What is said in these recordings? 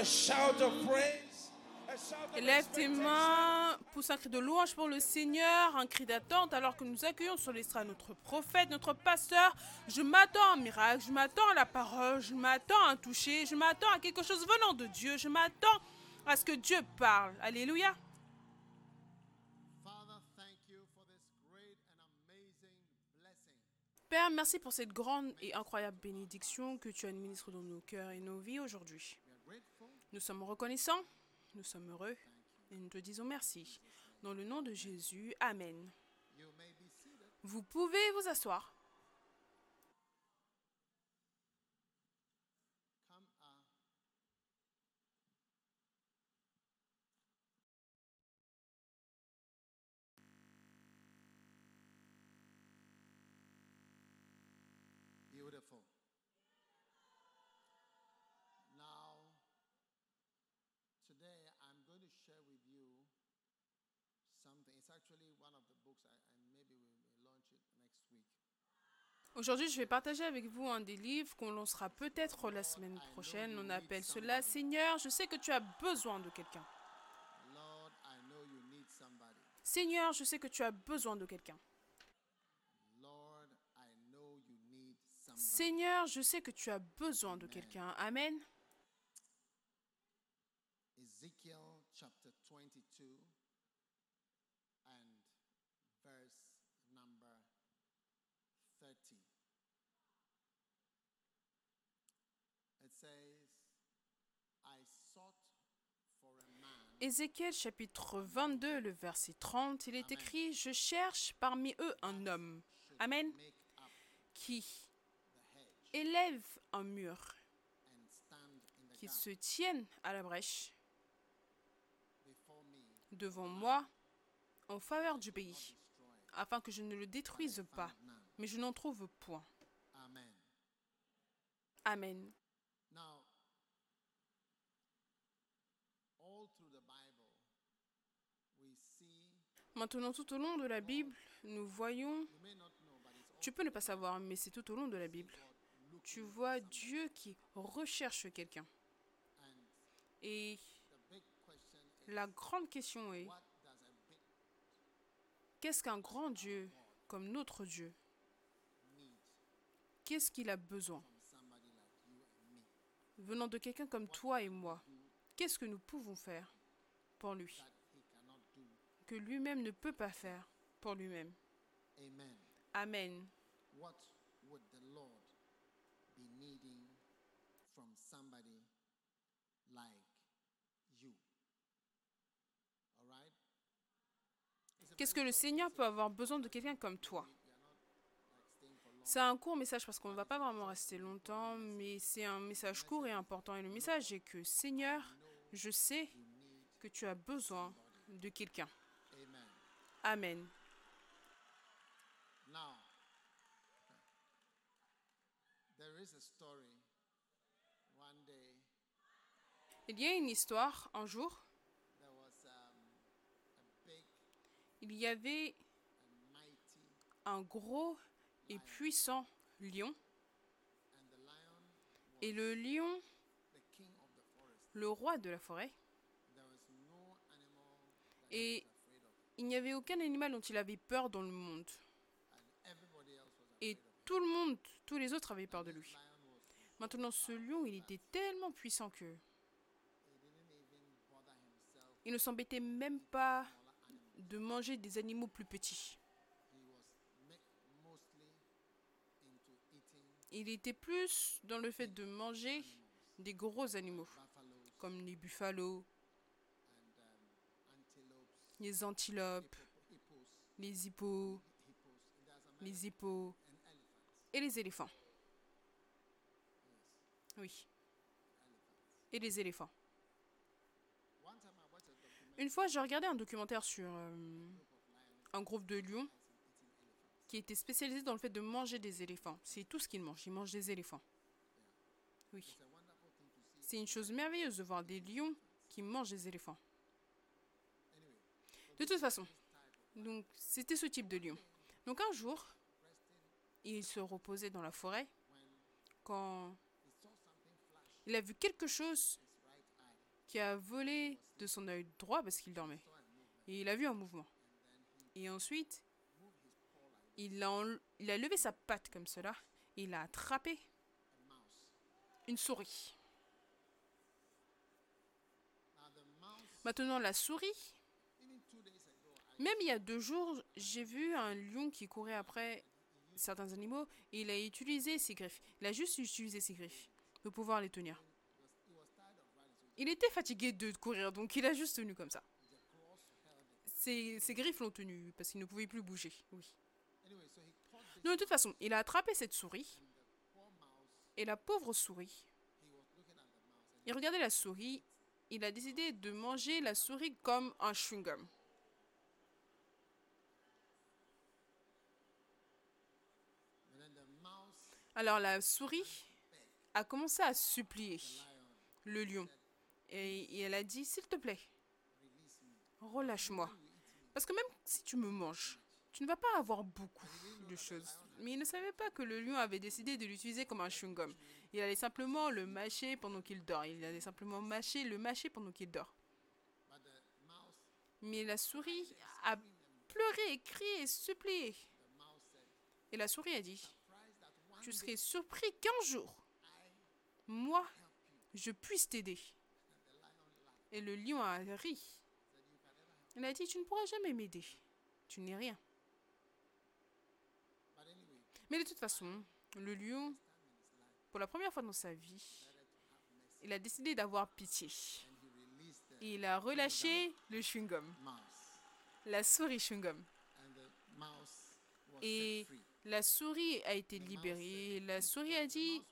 Lord a shout of praise. a shout of Lève tes mains, pousse un cri de louange pour le Seigneur, un cri d'attente alors que nous accueillons sur l'estrade notre prophète, notre pasteur. Je m'attends à un miracle, je m'attends à la parole, je m'attends à un toucher, je m'attends à quelque chose venant de Dieu, je m'attends à ce que Dieu parle. Alléluia. Father, thank you for this great and amazing blessing. Père, merci pour cette grande et incroyable bénédiction que tu administres dans nos cœurs et nos vies aujourd'hui. Nous sommes reconnaissants, nous sommes heureux et nous te disons merci. Dans le nom de Jésus, Amen. Vous pouvez vous asseoir. Actually one of the books, I, and maybe we may launch it next week. Aujourd'hui, je vais partager avec vous un des livres qu'on lancera peut-être la semaine prochaine. On appelle cela Seigneur, je sais que tu as besoin de quelqu'un. Seigneur, je sais que tu as besoin de quelqu'un. Seigneur, je sais que tu as besoin de quelqu'un. Amen. Ezekiel chapter 22 and verse number 30. It says, I sought for a man Ézéchiel chapitre 22, le verset 30, il est écrit, Je cherche parmi eux un homme. Amen. Qui élève un mur, qui se tienne à la brèche devant moi en faveur du pays, afin que je ne le détruise pas, mais je n'en trouve point. Amen. Amen. Now, all through the Bible, we see, Maintenant, tout au long de la Bible, nous voyons, tu peux ne pas savoir, mais c'est tout au long de la Bible, tu vois Dieu qui recherche quelqu'un. Et la grande question est, qu'est-ce qu'un grand Dieu comme notre Dieu? Qu'est-ce qu'il a besoin? Venant de quelqu'un comme toi et moi, qu'est-ce que nous pouvons faire pour lui? Que lui-même ne peut pas faire pour lui-même. Amen. Amen. What would the Lord be needing from somebody like you? All right? Qu'est-ce que le Seigneur peut avoir besoin de quelqu'un comme toi? C'est un court message parce qu'on ne va pas vraiment rester longtemps, mais c'est un message court et important. Et le message est que Seigneur, je sais que tu as besoin de quelqu'un. Amen. Amen. Now, there is a story. One day, Il y a une histoire, un jour, there was um, a big il y avait un gros et puissant lion. and the lion was Et le lion, the king of the forest. le roi de la forêt. There was no animal that Et he was afraid of, il n'y avait aucun animal dont il avait peur dans le monde. Et tout le monde, tous les autres avaient peur de lui. Maintenant, ce lion, il était tellement puissant que il ne s'embêtait même pas de manger des animaux plus petits. Il était plus dans le fait de manger des gros animaux, comme les buffalo, les antilopes, les hippos, les hippos et les éléphants. Oui, et les éléphants. Une fois, j'ai regardé un documentaire sur euh, un groupe de lions qui était spécialisé dans le fait de manger des éléphants. C'est tout ce qu'ils mangent, ils mangent des éléphants. Oui, c'est une chose merveilleuse de voir des lions qui mangent des éléphants. De toute façon, c'était ce type de lion. Donc un jour, il se reposait dans la forêt quand il a vu quelque chose qui a volé de son œil droit parce qu'il dormait. Et il a vu un mouvement. Et ensuite, il a, il a levé sa patte comme cela. Et il a attrapé une souris. Maintenant, la souris, même il y a deux jours, j'ai vu un lion qui courait après certains animaux et il a utilisé ses griffes. Il a juste utilisé ses griffes pour pouvoir les tenir. Il était fatigué de courir, donc il a juste tenu comme ça. Ses, griffes l'ont tenu parce qu'il ne pouvait plus bouger. Oui. Donc, de toute façon, il a attrapé cette souris et la pauvre souris. Il regardait la souris. Il a décidé de manger la souris comme un chewing-gum. and then the mouse, Alors la souris a commencé à supplier le lion. Et, elle a dit, s'il te plaît, relâche-moi. Parce que même si tu me manges, tu ne vas pas avoir beaucoup de choses. Mais il ne savait pas que le lion avait décidé de l'utiliser comme un chewing-gum. Il allait simplement le mâcher pendant qu'il dort. Il allait simplement mâcher, le mâcher pendant qu'il dort. Mais la souris a pleuré, crié, supplié. Et la souris a dit, tu serais surpris qu'un jour, moi, je puisse t'aider. Et le lion a ri. Il a dit, tu ne pourras jamais m'aider. Tu n'es rien. Mais de toute façon, le lion, pour la première fois dans sa vie, il a décidé d'avoir pitié. Et il a relâché le chewing-gum, la souris chewing-gum. Et. La souris a été libérée. La souris a dit,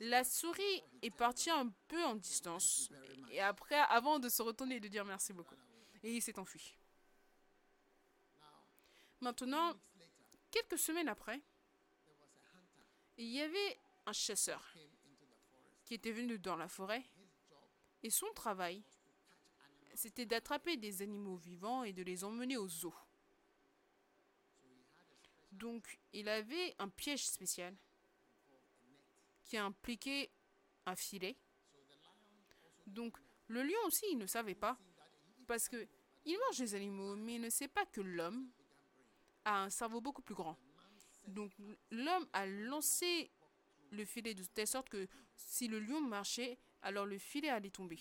la souris est partie un peu en distance. Et après, avant de se retourner et de dire merci beaucoup. Et il s'est enfui. Maintenant, quelques semaines après, il y avait un chasseur qui était venu dans la forêt. Et son travail, c'était d'attraper des animaux vivants et de les emmener aux zoos. Donc, il avait un piège spécial qui impliquait un filet. Donc, le lion aussi, il ne savait pas, parce que il mange les animaux, mais il ne sait pas que l'homme a un cerveau beaucoup plus grand. Donc, l'homme a lancé le filet de telle sorte que si le lion marchait, alors le filet allait tomber.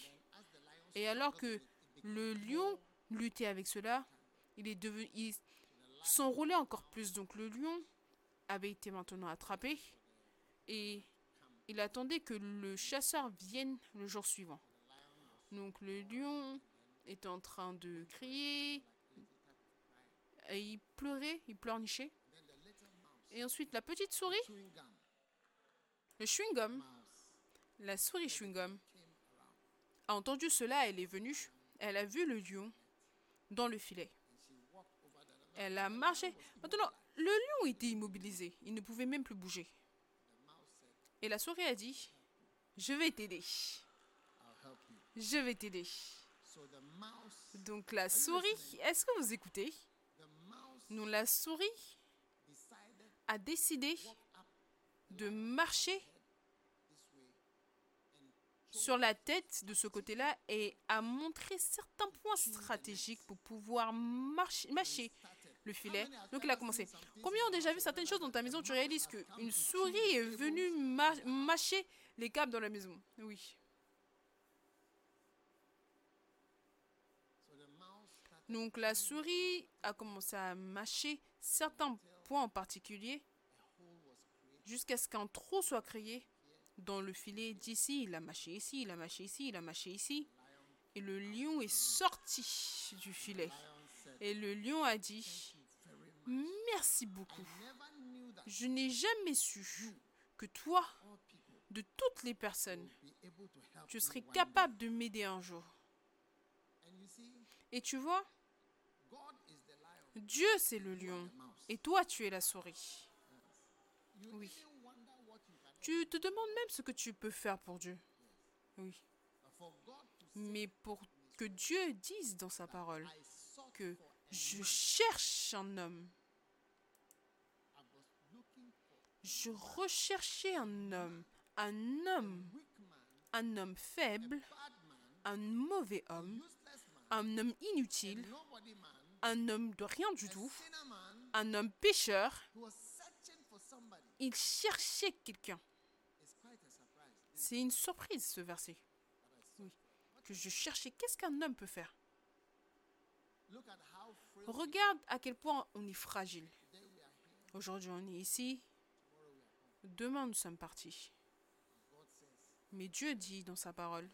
Et alors que le lion luttait avec cela, il est devenu, s'enroulait encore plus. Donc le lion avait été maintenant attrapé et il attendait que le chasseur vienne le jour suivant. Donc le lion était en train de crier et il pleurait, il pleurnichait. Et ensuite la petite souris, le chewing-gum, la souris chewing-gum, a entendu cela, elle est venue, elle a vu le lion dans le filet. Elle a marché. Maintenant, le lion était immobilisé. Il ne pouvait même plus bouger. Et la souris a dit, je vais t'aider. Je vais t'aider. Donc la souris, est-ce que vous écoutez? La souris a décidé de marcher sur la tête de ce côté-là et a montré certains points stratégiques pour pouvoir marcher, mâcher le filet. Donc il a commencé. Combien ont déjà vu certaines choses dans ta maison Tu réalises qu'une souris est venue mâcher les câbles dans la maison? Oui. Donc la souris a commencé à mâcher certains points en particulier jusqu'à ce qu'un trou soit créé dans le filet d'ici. Il a mâché ici, il a mâché ici, il a mâché ici. Et le lion est sorti du filet. Et le lion a dit, merci beaucoup. Je n'ai jamais su que toi, de toutes les personnes, tu serais capable de m'aider un jour. Et tu vois, Dieu c'est le lion. Et toi, tu es la souris. oui. Tu te demandes même ce que tu peux faire pour Dieu. Oui. Mais pour que Dieu dise dans sa parole que je cherche un homme, je recherchais un homme, un homme, un homme faible, un mauvais homme, un homme inutile, un homme de rien du tout, un homme pécheur. Il cherchait quelqu'un. C'est une surprise ce verset. Oui. Que je cherchais. Qu'est-ce qu'un homme peut faire? Regarde à quel point on est fragile. Aujourd'hui on est ici, demain nous sommes partis. Mais Dieu dit dans sa parole,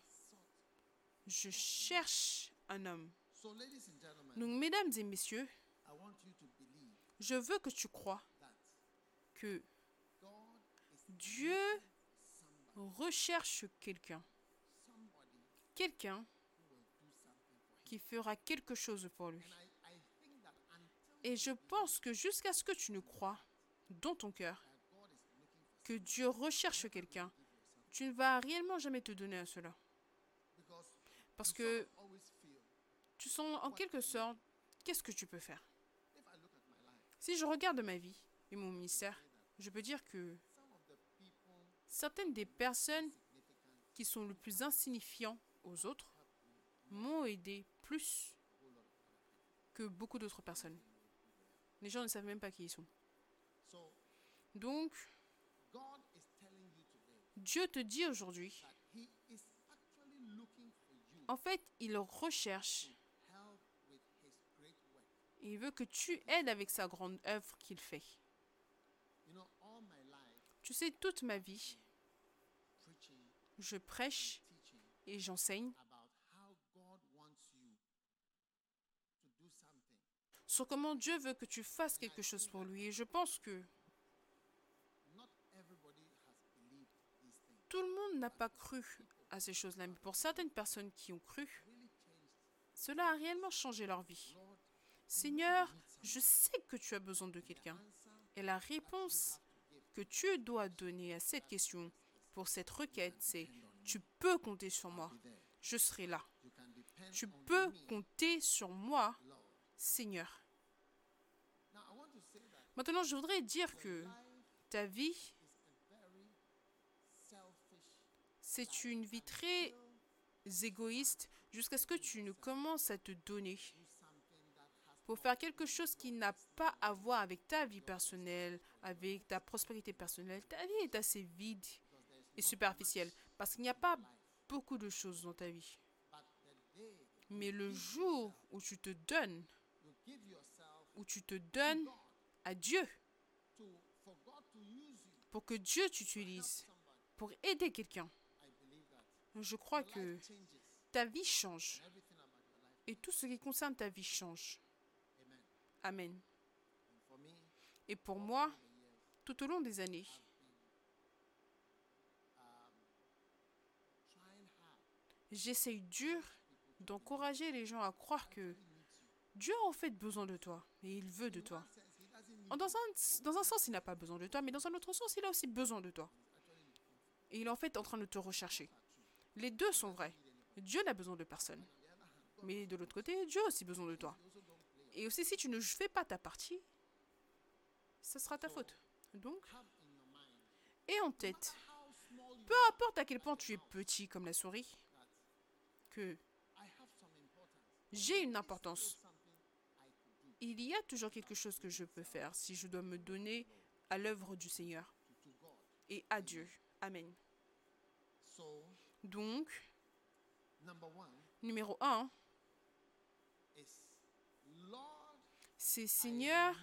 je cherche un homme. Donc mesdames et messieurs, je veux que tu crois que Dieu recherche quelqu'un. Quelqu'un qui fera quelque chose pour lui. And I, I think that until Et je pense que jusqu'à ce que tu ne crois dans ton cœur que Dieu recherche quelqu'un, tu ne vas réellement jamais te donner à cela. Parce que tu sens en quelque sorte, qu'est-ce que tu peux faire? Si je regarde ma vie et mon ministère, je peux dire que certaines des personnes qui sont le plus insignifiants aux autres m'ont aidé plus que beaucoup d'autres personnes. Les gens ne savent même pas qui ils sont. so Donc, Dieu te dit aujourd'hui, en fait, il recherche et il veut que tu aides avec sa grande œuvre qu'il fait. Tu sais, toute ma vie, je prêche et j'enseigne sur comment Dieu veut que tu fasses quelque chose pour lui. Et je pense que tout le monde n'a pas cru à ces choses-là, mais pour certaines personnes qui ont cru, cela a réellement changé leur vie. Seigneur, je sais que tu as besoin de quelqu'un. Et la réponse que tu dois donner à cette question pour cette requête, c'est tu peux compter sur moi. Je serai là. Tu peux compter sur moi. Seigneur. Now I want to say that Maintenant, je voudrais dire que ta vie, c'est une vie très égoïste jusqu'à ce que tu ne commences à te donner pour faire quelque chose qui n'a pas à voir avec ta vie personnelle, avec ta prospérité personnelle. Ta vie est assez vide et superficielle parce qu'il n'y a pas beaucoup de choses dans ta vie. Mais le jour où tu te donnes, où tu te donnes à Dieu. Pour que Dieu t'utilise, pour aider quelqu'un, je crois que ta vie change. Et tout ce qui concerne ta vie change. Amen. Et pour moi, tout au long des années, um, j'essaye dur d'encourager les gens à croire que Dieu a en fait besoin de toi et il veut de toi. Dans un, sens, il n'a pas besoin de toi, mais dans un autre sens, il a aussi besoin de toi. Et il est en fait en train de te rechercher. Les deux sont vrais. Dieu n'a besoin de personne. Mais de l'autre côté, Dieu a aussi besoin de toi. Et aussi, si tu ne fais pas ta partie, ce sera ta faute. Donc, aie en tête, peu importe à quel point tu es petit comme la souris, que j'ai une importance. Il y a toujours quelque chose que je peux faire si je dois me donner à l'œuvre du Seigneur et à Dieu. Amen. Donc, numéro un, c'est Seigneur,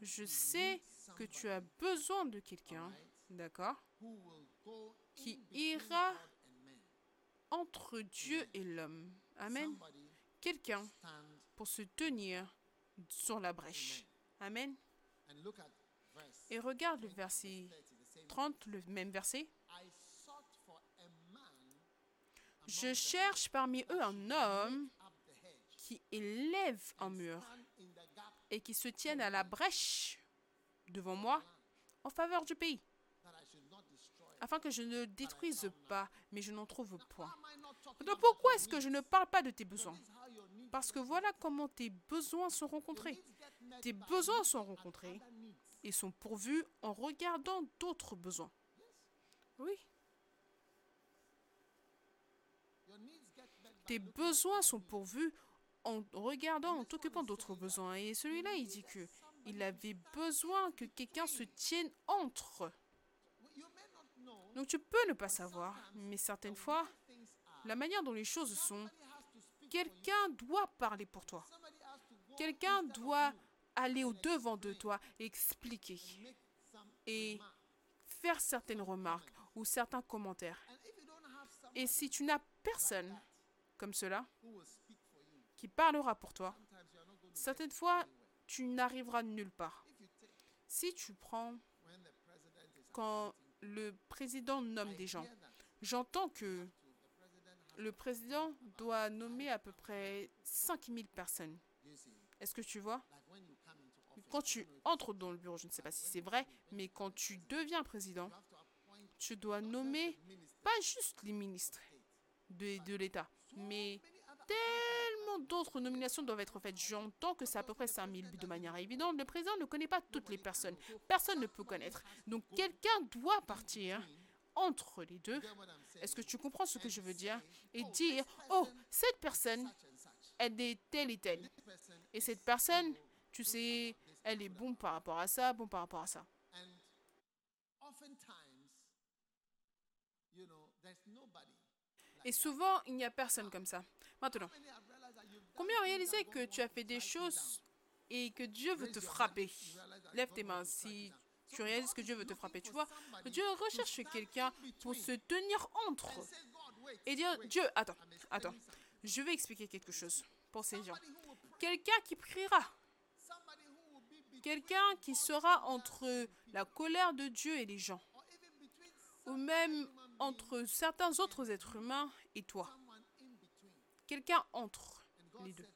je sais que tu as besoin de quelqu'un, d'accord, qui ira entre Dieu et l'homme. Amen. Quelqu'un pour se tenir sur la brèche. Amen. Et regarde le verset 30, the same 30, le même verset. Je cherche parmi eux un homme qui élève un mur et qui se tienne à la brèche devant moi en faveur du pays, afin que je ne détruise pas, mais je n'en trouve point. Donc pourquoi est-ce que je ne parle pas de tes besoins? Parce que voilà comment tes besoins sont rencontrés. Tes besoins sont rencontrés et sont pourvus en regardant d'autres besoins. Oui, tes besoins sont pourvus en regardant, en t'occupant d'autres besoins. Et celui-là, il dit que il avait besoin que quelqu'un se tienne entre. Donc tu peux ne pas savoir, mais certaines fois, la manière dont les choses sont, quelqu'un doit parler pour toi. Quelqu'un doit aller au devant de toi et expliquer et faire certaines remarques ou certains commentaires. Et si tu n'as personne comme cela qui parlera pour toi, certaines fois, tu n'arriveras nulle part. Si tu prends quand le président nomme des gens, j'entends que to the president has le président doit nommer à peu près 5000 personnes. Est-ce que tu vois? Quand tu entres dans le bureau, je ne sais pas si c'est vrai, mais quand tu deviens président, tu dois nommer pas juste les ministres de, l'État, mais tellement d'autres nominations doivent être faites. J'entends que c'est à peu près 5000 de manière évidente. Le président ne connaît pas toutes les personnes. Personne ne peut connaître. Donc quelqu'un doit partir entre les deux. Est-ce que tu comprends ce que je veux dire Et dire, oh, cette personne, elle est telle et telle. Et cette personne, tu sais, elle est bon par rapport à ça, bon par rapport à ça. Et souvent, il n'y a personne comme ça. Maintenant, combien that que tu as fait des choses et que Dieu veut te frapper? Lève tes mains si. Tu réalises que Dieu veut te frapper. Tu vois, Dieu recherche quelqu'un pour se tenir entre et dire, Dieu, attends, attends, je vais expliquer quelque chose pour ces gens. Quelqu'un qui priera, quelqu'un qui sera entre la colère de Dieu et les gens, ou même entre certains autres êtres humains et toi. Quelqu'un entre les deux.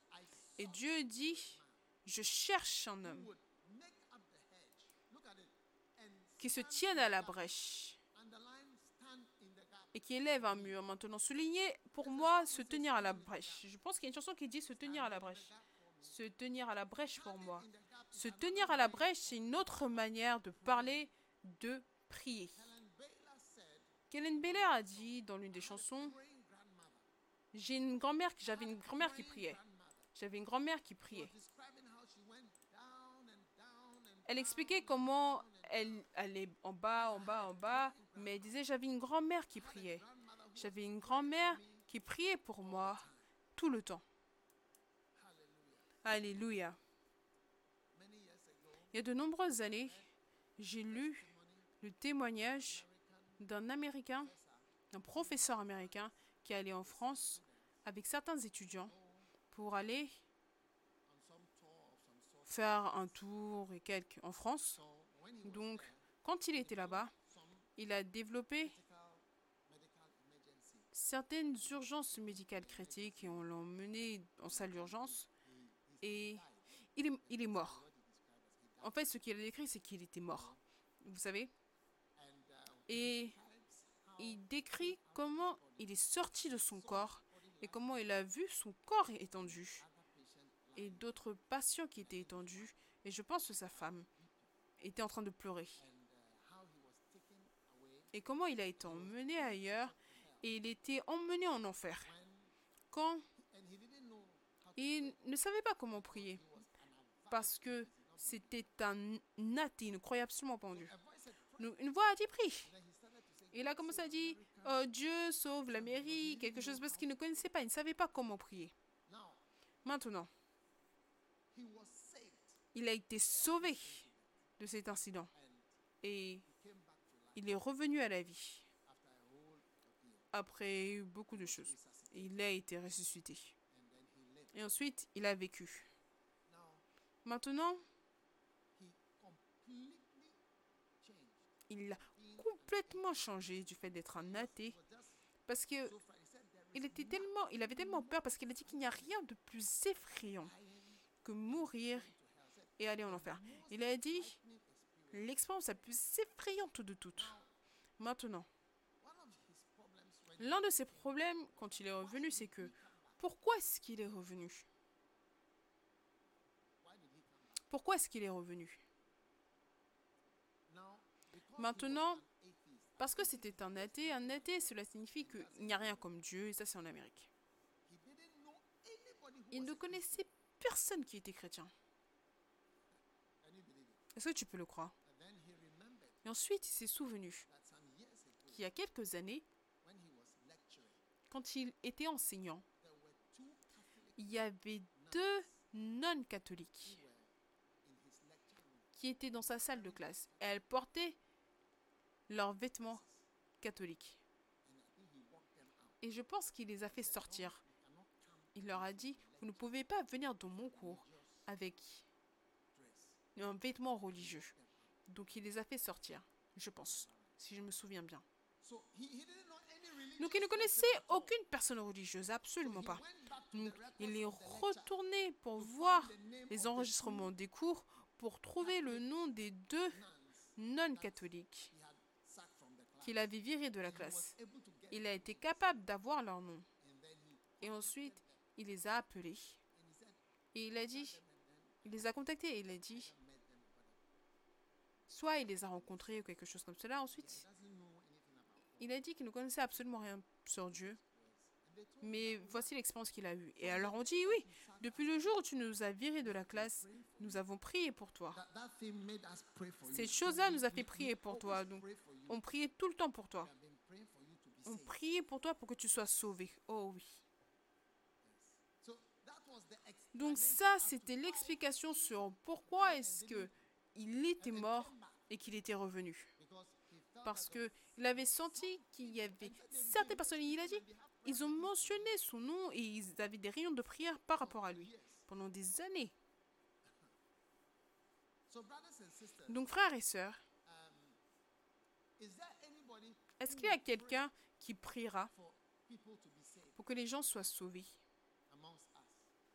Et Dieu dit, je cherche un homme would make up the hedge. Look at it. And qui se tienne à la brèche et qui élève un mur. Maintenant, souligner pour moi se tenir à la brèche. Je pense qu'il y a une chanson qui dit se tenir à la brèche. Se tenir à la brèche pour moi. Se tenir à la brèche, c'est une autre manière de parler, de prier. Kellen Beller a dit dans l'une des chansons. J'ai une grand-mère, j'avais une grand-mère qui priait. J'avais une grand-mère qui priait. Elle expliquait comment elle allait en bas, en bas, en bas, mais elle disait j'avais une grand-mère qui priait. J'avais une grand-mère qui priait pour moi tout le temps. Alléluia. Il y a de nombreuses années, j'ai lu le témoignage d'un Américain, d'un professeur américain qui allait en France avec certains étudiants pour aller faire un tour et en France. Donc, quand il était là-bas, il a développé certaines urgences médicales critiques et on l'a emmené en salle d'urgence et il est, mort. En fait, ce qu'il a décrit, c'est qu'il était mort. Vous savez? Et il décrit comment il est sorti de son corps et comment il a vu son corps étendu et d'autres patients qui étaient étendus. Et je pense que sa femme était en train de pleurer. Et comment il a été emmené ailleurs et il était emmené en enfer. Quand il ne savait pas comment prier parce que c'était un athée, il ne croyait absolument pas en Dieu. Une voix a dit prie. il a commencé à dire Oh, Dieu sauve l'Amérique, quelque chose parce qu'il ne connaissait pas, il ne savait pas comment prier. Maintenant, il a été sauvé de cet incident et il est revenu à la vie après beaucoup de choses. il a été ressuscité. Et ensuite, il a vécu. Maintenant, il a complètement changé du fait d'être un athée parce que il était tellement, il avait tellement peur parce qu'il a dit qu'il n'y a rien de plus effrayant que mourir et aller en enfer. Il a dit l'expérience la plus effrayante de toutes. Maintenant, l'un de ses problèmes quand il est revenu, c'est que pourquoi est-ce qu'il est revenu? Pourquoi est-ce qu'il est revenu? Maintenant, parce que c'était un athée. Un athée, cela signifie qu'il n'y a rien comme Dieu, et ça c'est en Amérique. Il ne connaissait personne qui était chrétien. Est-ce que tu peux le croire? Et ensuite, il s'est souvenu qu'il y a quelques années, quand il était enseignant, il y avait deux nonnes catholiques who were in his lecture room. qui étaient dans sa salle de classe. Elles portaient leurs vêtements catholiques. Et je pense qu'il les a fait sortir. Il leur a dit, vous ne pouvez pas venir dans mon cours avec un vêtement religieux. Donc il les a fait sortir, je pense, si je me souviens bien. Donc il ne connaissait aucune personne religieuse, absolument pas. Donc il est retourné pour voir les enregistrements des cours pour trouver le nom des deux nonnes catholiques qu'il avait virées de la classe. Il a été capable d'avoir leur nom. Et ensuite, il les a appelés. Et il a dit, il les a contactés et il a dit, I met them, but soit il les a rencontrés ou quelque chose comme cela. Ensuite, il a dit qu'il ne connaissait absolument rien sur Dieu. Mais voici l'expérience qu'il a eue. Et alors on dit, oui, depuis le jour où tu nous as virés de la classe, nous avons prié pour toi. Cette chose-là nous a fait prier pour toi. Donc, on priait tout le temps pour toi. On priait pour toi pour que tu sois sauvé. Oh oui. Donc ça, c'était l'explication sur pourquoi est-ce que il était mort et qu'il était revenu. Parce that que il avait senti qu'il y avait certaines personnes, il a dit, ils ont mentionné son nom et ils avaient des rayons de prière par rapport à lui pendant des années. Donc frères et sœurs, est-ce qu'il y a quelqu'un qui priera pour que les gens soient sauvés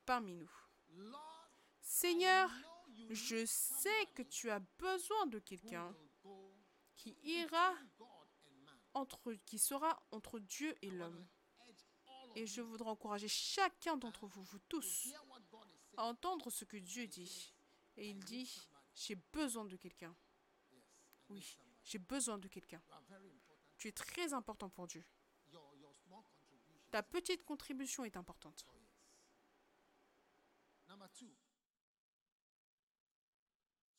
parmi nous? Seigneur, je sais que tu as besoin de quelqu'un qui ira entre sera entre Dieu et l'homme. Et je voudrais encourager chacun d'entre vous, vous to tous, à entendre ce que Dieu dit. Et il dit, j'ai besoin de quelqu'un. Oui, j'ai besoin de quelqu'un. Tu es très important pour Dieu. Ta petite contribution est importante. Oh, yes. Number two.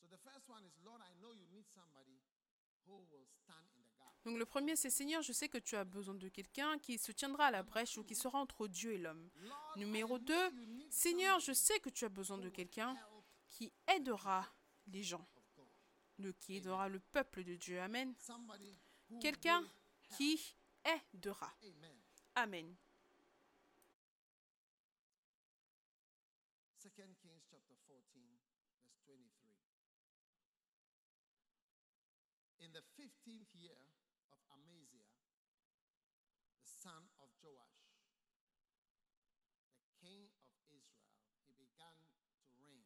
So the first one is, Lord, I know you need somebody who will stand in the gap. Donc le premier, c'est Seigneur, je sais que tu as besoin de quelqu'un qui se tiendra à la brèche ou qui sera entre Dieu et l'homme. Numéro I know 2, you need Seigneur, je sais que tu as besoin de quelqu'un qui aidera les gens, de, qui aidera le peuple de Dieu. Amen. Quelqu'un qui aidera. Amen. Amen. 2 Kings chapter 14, verse 23. In the 15th year of Amaziah, the son of Joash, the king of Israel, he began to reign.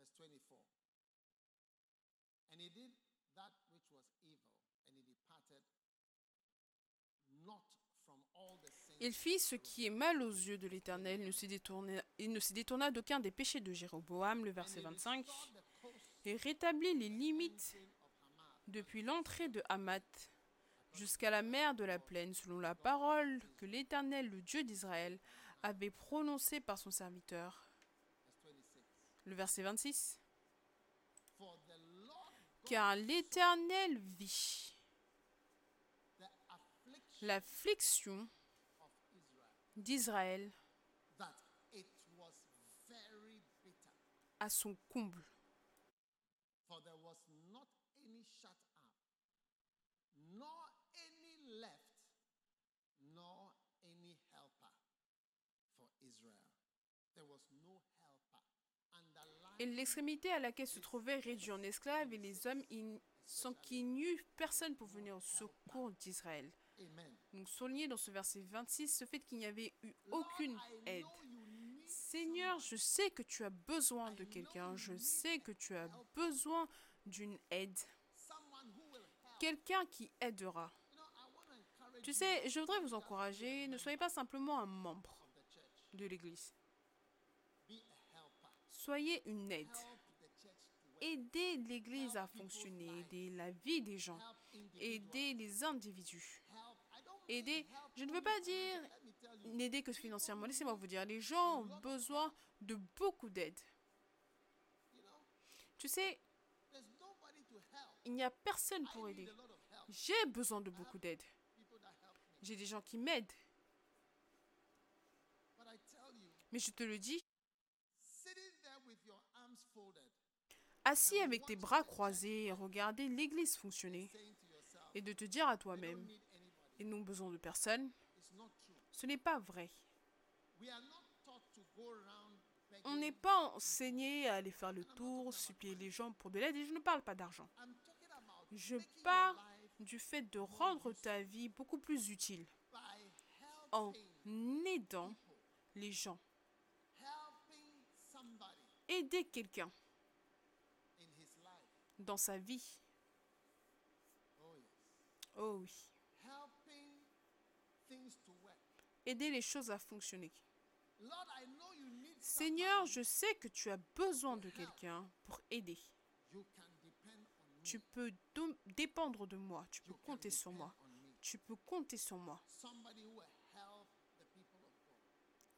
Verse 24. And he did that which was evil, and he departed not from all the sins. Il fit ce qui est mal aux yeux de l'Éternel, il ne se détourna d'aucun des péchés de Jéroboam, le verset 25, et rétablit les limites depuis l'entrée de Hamath jusqu'à la mer de la plaine, selon la parole que l'Éternel, le Dieu d'Israël, avait prononcée par son serviteur. Le verset 26. For the Lord Car l'Éternel vit l'affliction d'Israël à son comble. Et l'extrémité à laquelle se trouvaient réduits en esclaves et les hommes in- sans qu'il n'y eût personne pour venir au secours d'Israël. Donc souligné dans ce verset 26 ce fait qu'il n'y avait eu aucune aide. Seigneur, je sais que tu as besoin de quelqu'un, je sais que tu as besoin d'une aide, quelqu'un qui aidera. Tu sais, je voudrais vous encourager, ne soyez pas simplement un membre de l'Église, soyez une aide. Aidez l'Église à fonctionner, aidez la vie des gens, aidez les individus. Aider, je ne veux pas dire n'aider que financièrement. Laissez-moi vous dire, les gens ont besoin de beaucoup d'aide. Tu sais, il n'y a personne pour aider. J'ai besoin de beaucoup d'aide. J'ai des gens qui m'aident. Mais je te le dis, assis avec tes bras croisés et regarder l'église fonctionner et de te dire à toi-même, ils n'ont besoin de personne, ce n'est pas vrai. On n'est pas enseigné à aller faire le tour, supplier les gens pour de l'aide et je ne parle pas d'argent. Je parle du fait de rendre ta vie beaucoup plus utile en aidant les gens. Aider quelqu'un dans sa vie. Oh oui. Aider les choses à fonctionner. Seigneur, je sais que tu as besoin de quelqu'un pour aider. Tu peux dépendre de moi. Tu peux compter sur moi. Tu peux compter sur moi.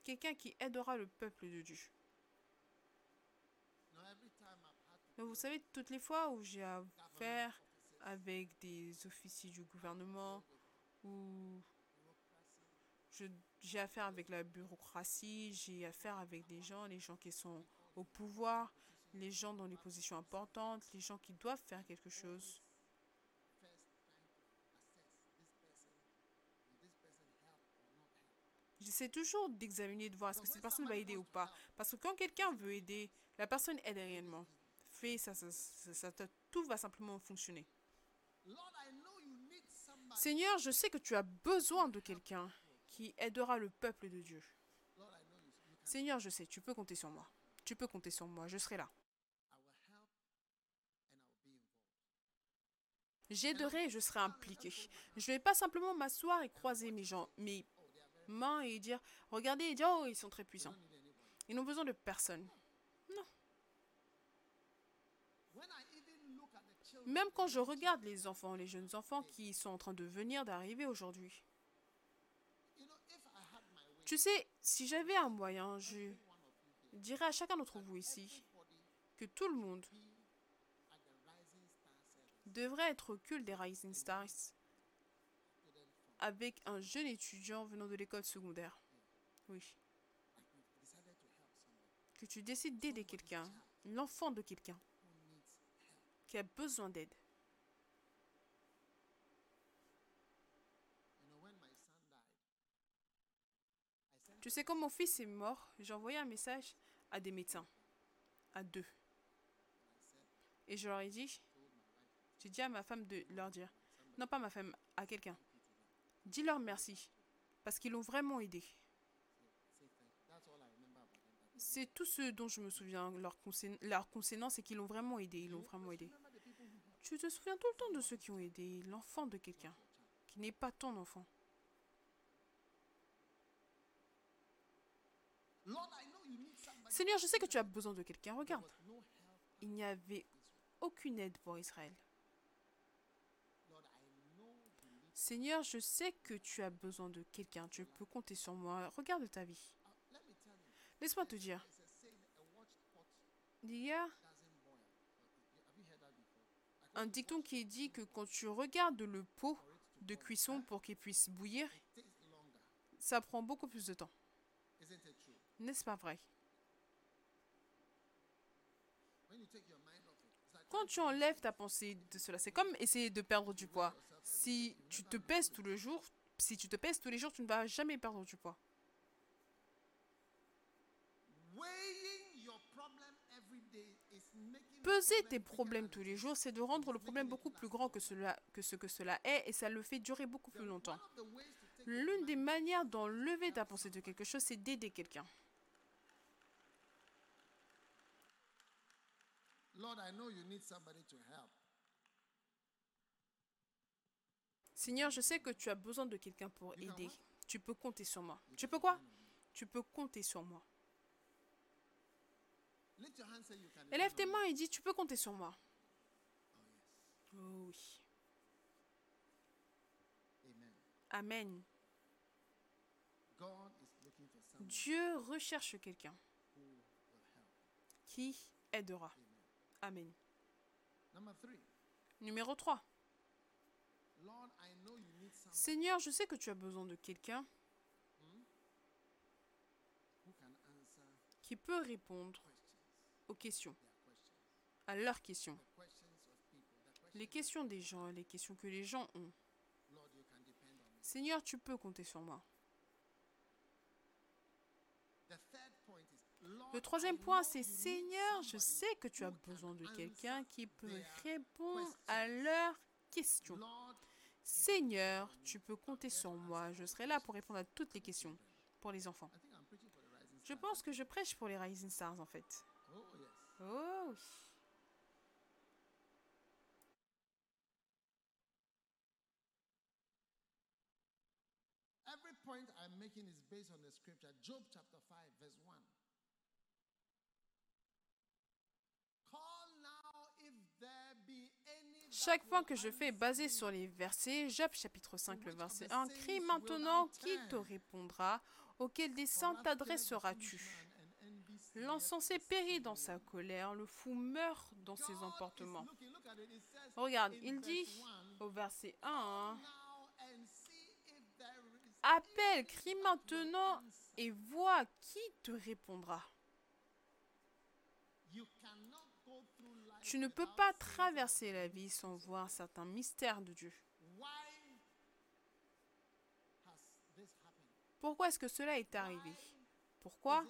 Quelqu'un qui aidera le peuple de Dieu. Mais vous savez, toutes les fois où j'ai affaire avec des officiers du gouvernement ou j'ai affaire avec la bureaucratie, j'ai affaire avec des gens, les gens qui sont au pouvoir, les gens dans les positions importantes, les gens qui doivent faire quelque chose. J'essaie toujours d'examiner, de voir est-ce que cette personne va aider ou pas. Parce que quand quelqu'un veut aider, la personne aide réellement. Fait, ça, ça, ça- tout va simplement fonctionner. Seigneur, je sais que tu as besoin de quelqu'un qui aidera le peuple de Dieu. Seigneur, je sais, tu peux compter sur moi. Tu peux compter sur moi, je serai là. J'aiderai, je serai impliqué. Je ne vais pas simplement m'asseoir et croiser mes gens, mes mains et dire, regardez oh, ils sont très puissants. Ils n'ont besoin de personne. Children, Même quand je regarde les enfants, les jeunes enfants qui sont en train de venir, d'arriver aujourd'hui. you know, if I had my way, Tu sais, si j'avais un moyen, je dirais à chacun d'entre vous ici que tout le monde devrait être au culte des Rising Stars avec un jeune étudiant venant de l'école secondaire. Oui. Que tu décides d'aider quelqu'un, l'enfant de quelqu'un qui a besoin d'aide. You know, when my son died, I sent Tu sais, quand mon fils est mort, j'ai envoyé un message à des médecins, à deux. Et je leur ai dit, j'ai dit à ma femme de leur dire, non pas ma femme, à quelqu'un, dis-leur merci, parce qu'ils l'ont vraiment aidé. C'est tout ce dont je me souviens, leur, leur c'est qu'ils l'ont vraiment aidé, ils l'ont vraiment aidé. Tu te souviens tout le temps de ceux qui ont aidé l'enfant de quelqu'un, qui n'est pas ton enfant. Lord, I know you need somebody. Seigneur, je sais que tu as besoin de quelqu'un, regarde. Il n'y avait aucune aide pour Israël. Seigneur, je sais que tu as besoin de quelqu'un, tu peux compter sur moi. Regarde ta vie. Uh, Laisse-moi te dire, a saying, a. Uh, un dicton qui dit que quand tu regardes le pot de cuisson pour qu'il puisse bouillir, ça prend beaucoup plus de temps. N'est-ce pas vrai Quand tu enlèves ta pensée de cela, c'est comme essayer de perdre du poids. Si tu te pèses tous les jours, si tu te pèses tous les jours, tu ne vas jamais perdre du poids. Peser tes problèmes tous les jours, c'est de rendre le problème beaucoup plus grand que, que ce que cela est et ça le fait durer beaucoup plus longtemps. L'une des manières d'enlever ta pensée de quelque chose, c'est d'aider quelqu'un. Lord, I know you need somebody to help. Seigneur, je sais que tu as besoin de quelqu'un pour aider. Tu peux compter sur moi. Tu peux quoi? Tu peux compter sur moi. Élève tes mains et dis, tu peux compter sur moi. Oh, yes. Oh oui. Amen. Amen. God is looking for someone Dieu recherche quelqu'un qui aidera. Amen. Amen. Numéro 3. Lord, I know you need someone Seigneur, je sais que tu as besoin de quelqu'un answer qui peut répondre aux questions, à leurs questions. Les questions des gens, les questions que les gens ont. Seigneur, tu peux compter sur moi. The third point is, Lord, Le troisième point, c'est Seigneur, je sais que tu as besoin de quelqu'un qui peut répondre à leurs questions. Seigneur, tu peux compter sur moi. Je serai là pour répondre à toutes les questions pour les enfants. Je pense que je prêche pour les Rising Stars en fait. Oh oui. Every point I'm making is based on the scripture. Job chapter 5, verse 1. Chaque will que je fais answer basé sur les versets, Job chapitre 5, le verset the 1, saints crie maintenant qui te répondra, auquel des For saints wrath killeth the t'adresseras-tu? L'encensé périt dans sa colère, le fou meurt dans ses emportements. Regarde, il dit verse 1, au verset 1, now and see if there is Appelle, crie maintenant et vois qui te répondra. Tu ne peux pas traverser la vie sans voir certains mystères de Dieu. Pourquoi est-ce que cela est arrivé? Pourquoi?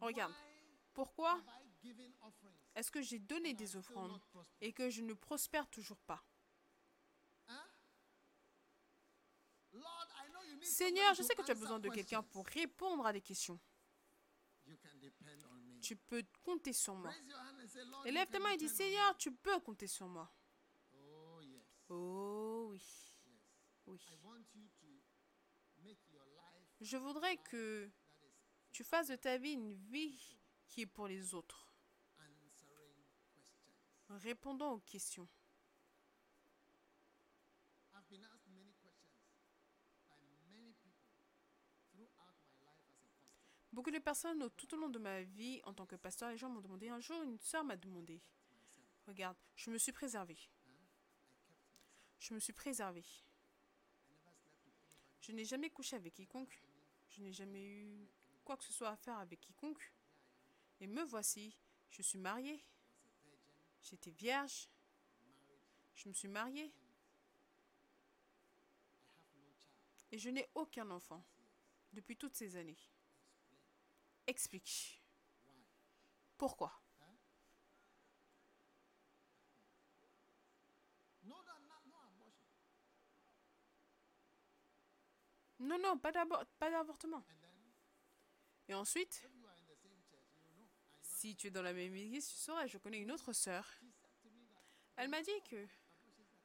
Regarde. Pourquoi? Est-ce que j'ai donné des offrandes et que je ne prospère toujours pas? Seigneur, je sais que tu as besoin de quelqu'un pour répondre à des questions. You can depend on me. Tu peux compter sur moi. And say, Lord, Et dis. Seigneur, tu peux compter sur moi. Oh. Oh oui. Oui. Je voudrais que tu fasses de ta vie une vie qui est pour les autres, répondant aux questions. Beaucoup de personnes tout au long de ma vie en tant que pasteur, les gens m'ont demandé, un jour une sœur m'a demandé, regarde, je me suis préservée, je me suis préservée. Je n'ai jamais couché avec quiconque, je n'ai jamais eu quoi que ce soit à faire avec quiconque. Et me voici, je suis mariée, j'étais vierge, je me suis mariée et je n'ai aucun enfant depuis toutes ces années. Explique. Pourquoi? Non, non, pas d'avortement. Et ensuite, si tu es dans la même église, tu sauras, je connais une autre sœur. Elle m'a dit que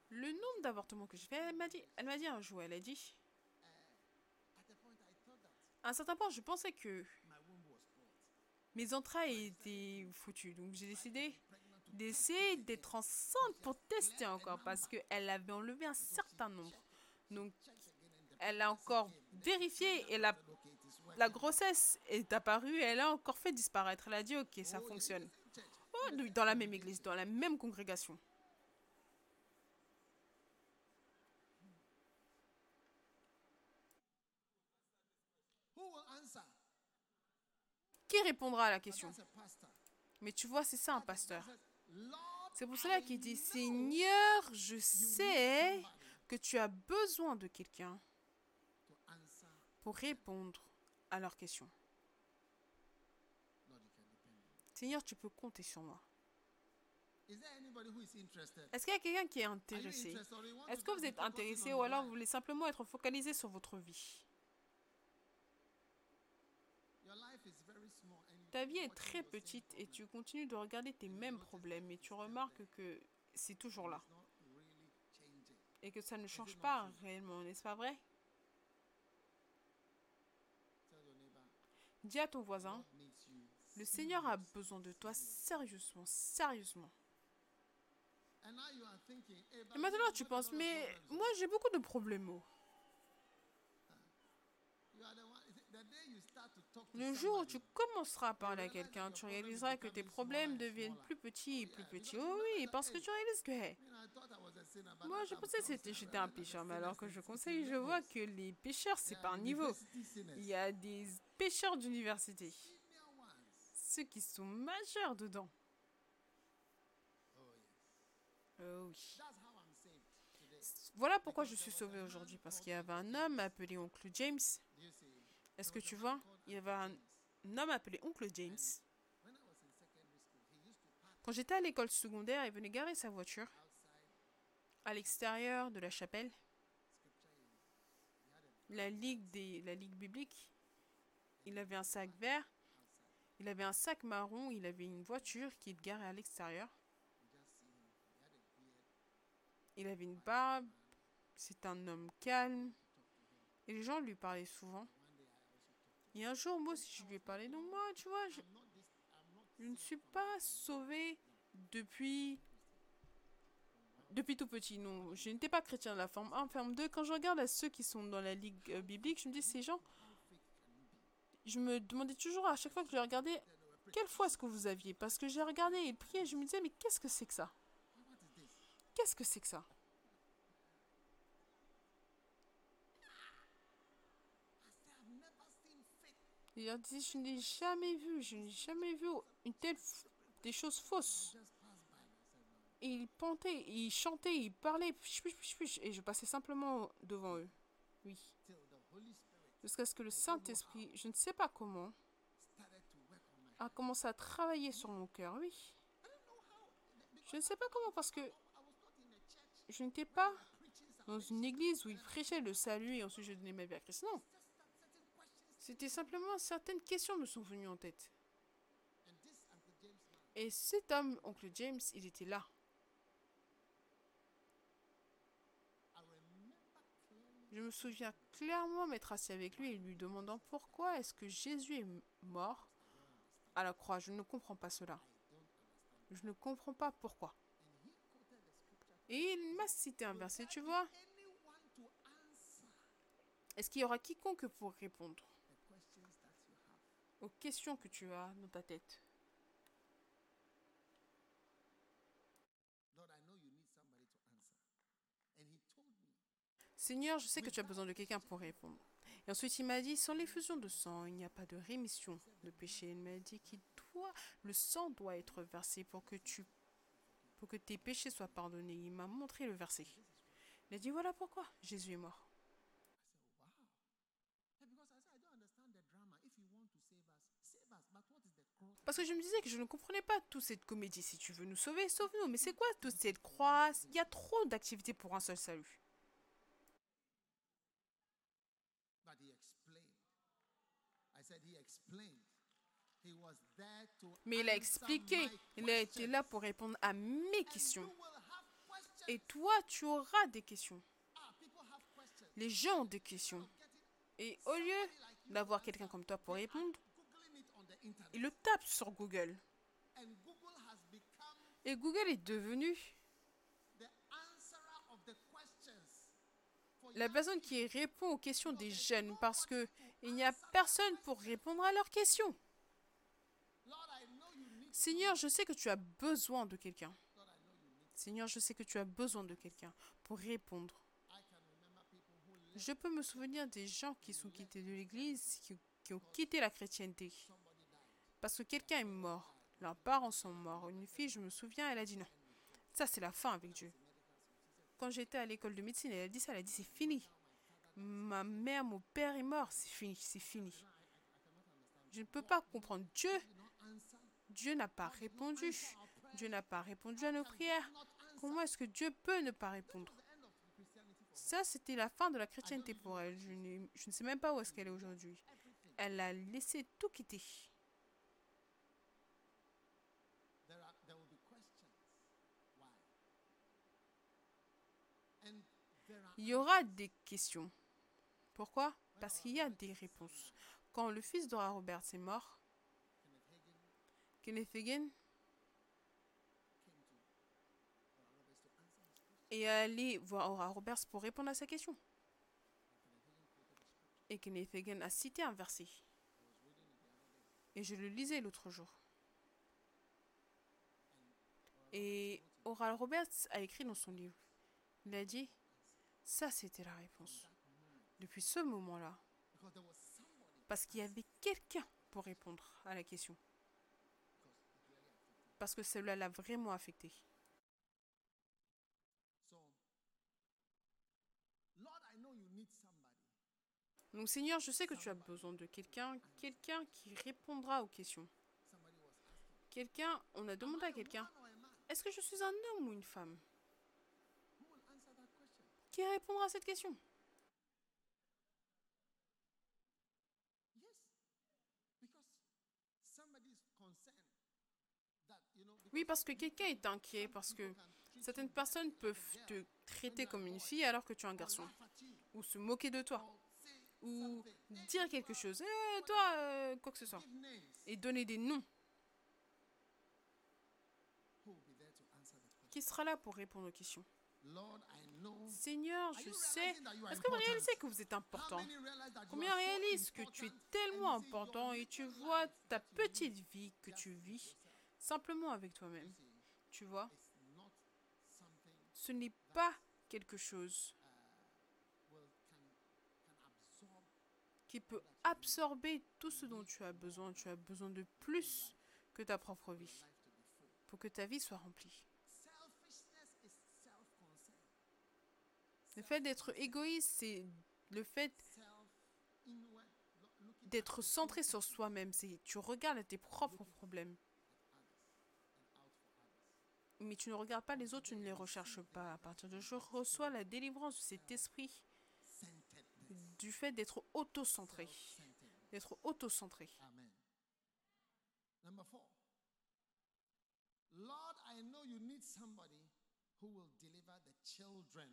le nombre d'avortements que j'ai fait, elle m'a dit, elle m'a dit un jour, elle a dit, à un certain point, je pensais que mes entrailles étaient foutues. Donc j'ai décidé d'essayer d'être enceinte pour tester encore parce qu'elle avait enlevé un certain nombre. Donc elle a encore vérifié et la, grossesse est apparue et elle a encore fait disparaître. Elle a dit ok, ça fonctionne. Oh, dans la même église, dans la même congrégation. Who will answer? Qui répondra à la question? Mais tu vois, c'est ça un pasteur. C'est pour cela qu'il dit Seigneur, je sais que tu as besoin de quelqu'un pour répondre à leurs questions. Seigneur, tu peux compter sur moi. Est-ce qu'il y a quelqu'un qui est intéressé? Est-ce que vous êtes intéressé ou alors vous voulez simplement être focalisé sur votre vie Your life is very small and you Ta vie est très petite et tu continues de regarder tes mêmes problèmes et tu remarques que c'est toujours là et que ça ne change pas réellement, n'est-ce pas vrai? Dis à ton voisin, le Seigneur a besoin de toi sérieusement, sérieusement. Et maintenant, tu penses, mais moi, j'ai beaucoup de problèmes. oh. You are the one- the day you start to talk to Le jour où tu commenceras à parler à quelqu'un, tu réaliseras que tes problèmes deviennent plus petits et plus petits. Oh oui, parce que tu réalises que, hey, moi, je pensais que j'étais un pécheur, mais alors que je conseille, je vois que les pécheurs, c'est par niveau. Il y a des pécheurs d'université, ceux qui sont majeurs dedans. Oh. Oh oui. Voilà pourquoi je suis sauvé aujourd'hui, parce qu'il y avait un homme appelé Oncle James. Est-ce que tu vois? Il y avait un homme appelé Oncle James. Quand j'étais à l'école secondaire, il venait garer sa voiture à l'extérieur de la chapelle, la ligue, la ligue biblique. Il avait un sac vert, il avait un sac marron, il avait une voiture qui est garée à l'extérieur. Il avait une barbe, c'est un homme calme. Et les gens lui parlaient souvent. One day I also talked to him. Et un jour, moi aussi, je lui ai parlé. Donc moi, tu vois, je, je ne suis pas sauvé depuis depuis tout petit. Non, je n'étais pas chrétien de la forme 1, forme 2. Quand je regarde à ceux qui sont dans la ligue euh, biblique, je me dis ces gens. Je me demandais toujours à chaque fois que je les regardais, quelle foi est-ce que vous aviez? Parce que j'ai regardé et prié, je me disais, mais qu'est-ce que c'est que ça? Qu'est-ce que c'est que ça? Il je n'ai jamais vu, je n'ai jamais vu une telle des choses fausses. Et ils chantaient, ils parlaient, et je passais simplement devant eux. Oui. Jusqu'à ce que le Saint-Esprit, je ne sais pas comment, a commencé à travailler sur mon cœur, oui. Je ne sais pas comment parce que je n'étais pas dans une église où ils prêchaient le salut et ensuite je donnais ma vie à Christ. Non, c'était simplement certaines questions me sont venues en tête. Et cet homme, oncle James, il était là. Je me souviens clairement m'être assis avec lui et lui demandant pourquoi est-ce que Jésus est mort à la croix. Je ne comprends pas cela. Je ne comprends pas pourquoi. Et il m'a cité un verset, tu vois. Est-ce qu'il y aura quiconque pour répondre the questions that you have. Aux questions que tu as dans ta tête Seigneur, je sais que tu as besoin de quelqu'un pour répondre. Et ensuite, il m'a dit, sans l'effusion de sang, il n'y a pas de rémission de péché. Il m'a dit qu'il doit, le sang doit être versé pour que tu, pour que tes péchés soient pardonnés. Il m'a montré le verset. Il a dit, voilà pourquoi Jésus est mort. I said, wow. Yeah, because I said I don't understand the drama. If you want to save us, save us. But what is the cross? Parce que je me disais que je ne comprenais pas toute cette comédie. Si tu veux nous sauver, sauve-nous. Mais c'est quoi toute cette croix? Il y a trop d'activités pour un seul salut. Mais il a expliqué. Il a été là pour répondre à mes questions. Et toi, tu auras des questions. Ah. Les gens ont des questions. Et au lieu d'avoir quelqu'un comme toi pour répondre, Ils le tapent sur Google. Et Google est devenu la personne qui répond aux questions des jeunes parce que il n'y a personne pour répondre à leurs questions. Seigneur, je sais que tu as besoin de quelqu'un. Seigneur, je sais que tu as besoin de quelqu'un pour répondre. Je peux me souvenir des gens qui sont quittés de l'Église, qui, qui ont quitté la chrétienté. Parce que quelqu'un est mort. Leurs parents sont morts. Une fille, je me souviens, elle a dit non. Ça, c'est la fin avec Dieu. Quand j'étais à l'école de médecine, elle a dit ça, elle a dit c'est fini. Ma mère, mon père est mort, c'est fini, c'est fini. Je ne peux pas comprendre. Dieu, Dieu n'a pas répondu. Dieu n'a pas répondu à nos prières. Comment est-ce que Dieu peut ne pas répondre? Ça, c'était la fin de la chrétienté pour elle. Je, ne sais même pas où est-ce qu'elle est aujourd'hui. Elle a laissé tout quitter. There, are, there will be questions. Why? And there are Il y aura des questions. Pourquoi? Parce qu'il y a des réponses. Quand le fils d'Ora Roberts est mort, Kenneth Hagin et aller voir Ora Roberts pour répondre à sa question. Et Kenneth Hagin a cité un verset. Et je le lisais l'autre jour. Et Oral Roberts a écrit dans son livre. Il a dit, ça c'était la réponse. Depuis ce moment-là, parce qu'il y avait quelqu'un pour répondre à la question. Parce que cela l'a vraiment affecté. Donc Seigneur, je sais que tu as besoin de quelqu'un, quelqu'un qui répondra aux questions. Quelqu'un, on a demandé à quelqu'un, est-ce que je suis un homme ou une femme Who will answer that question? Qui répondra à cette question. Oui, parce que quelqu'un est inquiet, parce que certaines personnes peuvent te traiter comme une fille alors que tu es un garçon, ou se moquer de toi, ou dire quelque chose, eh, toi, euh, quoi que ce soit, et donner des noms. Qui sera là pour répondre aux questions? Seigneur, je sais. Est-ce que vous réalisez que vous êtes important? Combien réalisent que tu es tellement important et tu vois ta petite vie que tu vis simplement avec toi-même. Tu vois? Ce n'est pas quelque chose absorb qui peut absorber tout ce dont tu as besoin. Tu as besoin de plus que ta propre vie pour que ta vie soit remplie. Le fait d'être égoïste, c'est le fait d'être centré sur soi-même. C'est tu regardes tes propres problèmes, mais tu ne regardes pas les autres, tu ne les recherches pas. À partir de je reçois la délivrance de cet esprit du fait d'être auto-centré, d'être auto-centré. Lord, I know you need somebody who will deliver the children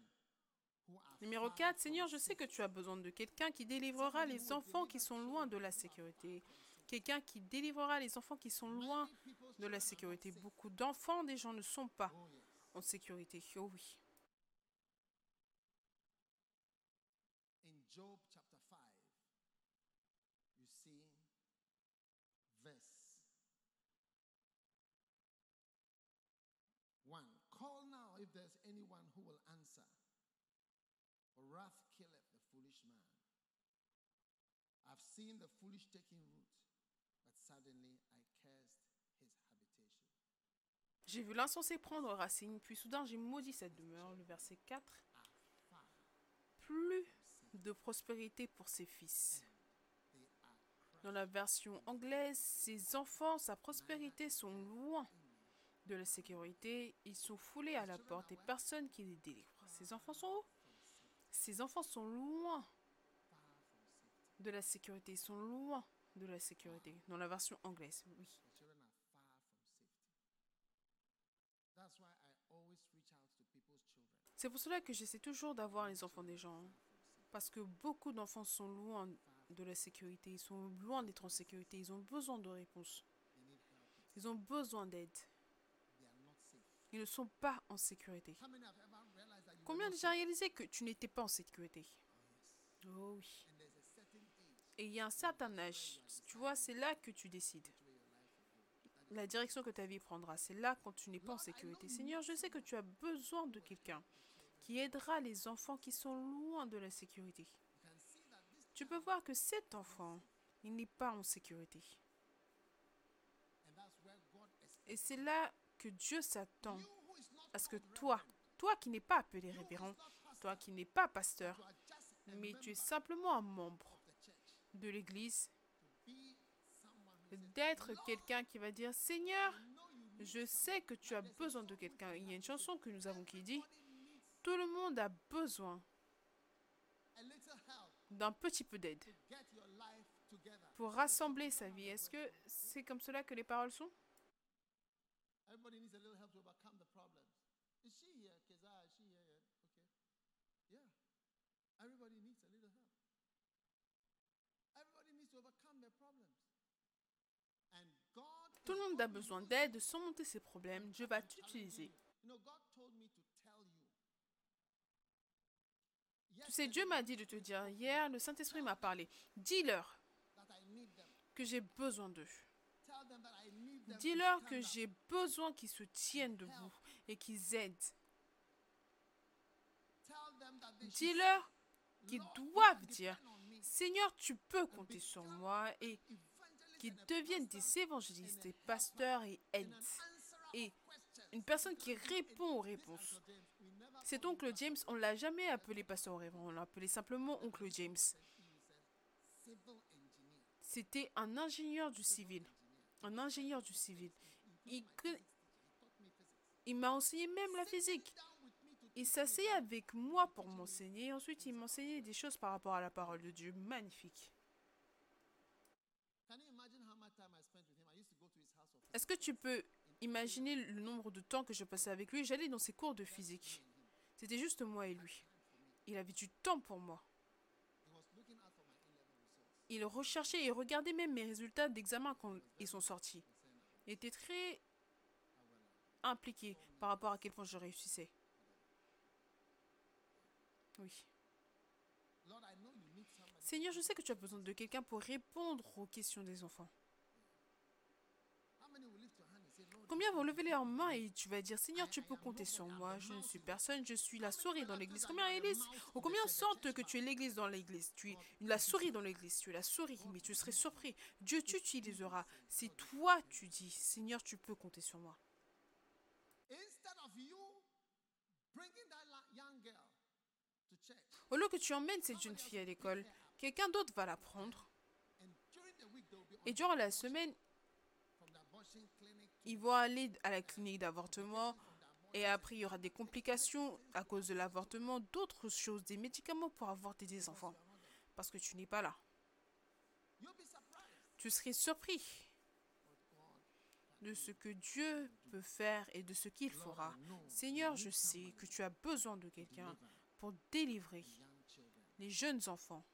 Numéro far 4, from Seigneur, je sais que tu as besoin de quelqu'un qui délivrera les enfants qui sont loin de la sécurité. Quelqu'un qui délivrera les enfants qui sont loin de la sécurité. Beaucoup d'enfants, des gens ne sont pas en sécurité. Oh oui. In Job chapter 5, you see verse 1. Call now if there's anyone who will answer. For wrath killeth the foolish man. J'ai vu l'insensé prendre racine, puis soudain j'ai maudit cette demeure. Le verset 4. Afar, Plus de prospérité pour ses fils. Dans la version anglaise, ses enfants, sa prospérité sont loin de la sécurité. Ils sont foulés à la porte et personne qui les délivre. Ses enfants sont où? Ses enfants sont loin de la sécurité. Ils sont loin de la sécurité. Dans la version anglaise, oui. C'est pour cela que j'essaie toujours d'avoir les enfants des gens. Parce que beaucoup d'enfants sont loin de la sécurité. Ils sont loin d'être en sécurité. Ils ont besoin de réponses. Ils ont besoin d'aide. Ils ne sont pas en sécurité. Combien déjà réalisé que tu n'étais pas en sécurité? Oh oui. And there's a certain age Et il y a un certain âge. Tu vois, c'est là que tu décides. La direction que ta vie prendra, c'est là quand tu n'es pas en sécurité. Seigneur, je sais que tu as besoin de quelqu'un qui aidera les enfants qui sont loin de la sécurité. Tu peux voir que cet enfant, il n'est pas en sécurité. Et c'est là que Dieu s'attend à ce que toi, toi qui n'es pas appelé révérend, toi qui n'es pas pasteur, mais tu es simplement un membre de l'Église, d'être quelqu'un qui va dire, Seigneur, je sais que tu as besoin de quelqu'un. Il y a une chanson que nous avons qui dit, tout le monde a besoin d'un petit peu d'aide pour rassembler sa vie. Est-ce que c'est comme cela que les paroles sont? Tout le monde a besoin d'aide, surmonter ses problèmes. Dieu va t'utiliser. Tu sais, Dieu m'a dit de te dire, hier, le Saint-Esprit m'a parlé. Dis-leur que j'ai besoin d'eux. Dis-leur que j'ai besoin qu'ils se tiennent debout et qu'ils aident. Dis-leur qu'ils doivent dire. Seigneur, tu peux compter sur moi et A deviennent des évangélistes, des pasteurs et answerer Et une personne qui répond aux réponses. Cet oncle James, on l'a jamais appelé pasteur on l'a appelé simplement oncle James. C'était un ingénieur du civil. Un ingénieur du civil. Il, m'a enseigné même la physique. Il s'asseyait avec moi pour m'enseigner. Ensuite, il m'enseignait des choses par rapport à la parole de Dieu. Magnifique. Can you imagine how much time I spent with him? I used to go to his house of Est-ce que tu peux imaginer le nombre de temps que je passais avec lui? J'allais dans ses cours de physique. C'était juste moi et lui. Il avait du temps pour moi. Il recherchait et regardait même mes résultats d'examen quand ils sont sortis. Il était très impliqué par rapport à quel point je réussissais. Oui. Seigneur, je sais que tu as besoin de quelqu'un pour répondre aux questions des enfants. How many will lift your hand and say, Lord, Combien vont lever leurs mains et tu vas dire Seigneur, tu peux compter sur moi, je ne suis personne, je suis la souris dans l'église. Combien église Ou combien sentent que tu es l'église dans l'église? Tu es la souris dans l'église, tu es la souris, mais tu serais surpris. Dieu t'utilisera. Si toi tu dis Seigneur, tu peux compter sur moi. Au lieu que tu emmènes cette jeune fille à l'école, quelqu'un d'autre va la prendre. Et durant la semaine, from the abortion clinic to ils vont aller à la clinique d'avortement. Et après, il y aura des complications à cause de l'avortement, d'autres choses, des médicaments pour avorter des enfants. Parce que tu n'es pas là. Tu serais surpris de ce que Dieu peut faire et de ce qu'il fera. Seigneur, je sais que tu as besoin de quelqu'un pour délivrer les jeunes enfants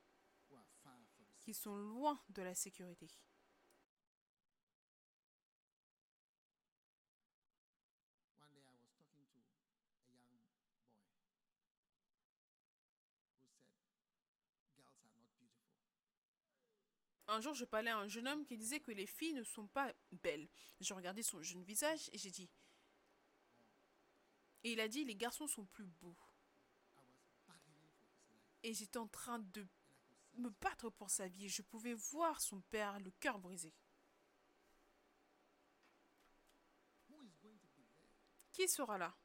qui sont loin de la sécurité. One day I was talking to a young boy who said, Girls are not beautiful. Un jour, je parlais à un jeune homme qui disait que les filles ne sont pas belles. J'ai regardé son jeune visage et j'ai dit... Et il a dit, les garçons sont plus beaux. Et j'étais en train de me battre pour sa vie. Je pouvais voir son père, le cœur brisé. Qui sera là?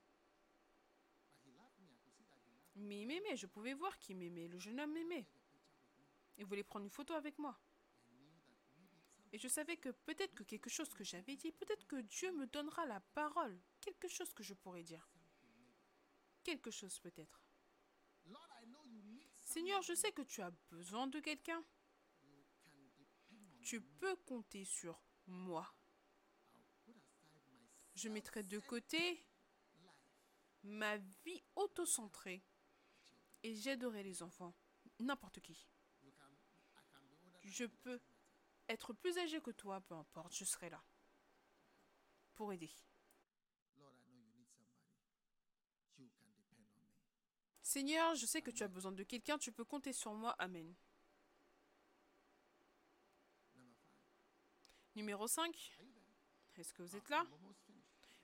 Mais il m'aimait, je pouvais voir qu'il m'aimait. Le jeune homme m'aimait. Il voulait prendre une photo avec moi? I knew that maybe something Et je savais que peut-être que quelque chose que j'avais dit, peut-être que Dieu me donnera la parole. Quelque chose que je pourrais dire. Quelque chose peut-être. Seigneur, je sais que tu as besoin de quelqu'un. Tu peux compter sur moi. Je mettrai de côté ma vie autocentrée et j'aiderai les enfants. N'importe qui. Je peux. Être plus âgé que toi, peu importe, je serai là pour aider. Seigneur, je sais que tu as besoin de quelqu'un, tu peux compter sur moi. Amen. Numéro 5. Are you there? Est-ce que vous êtes là?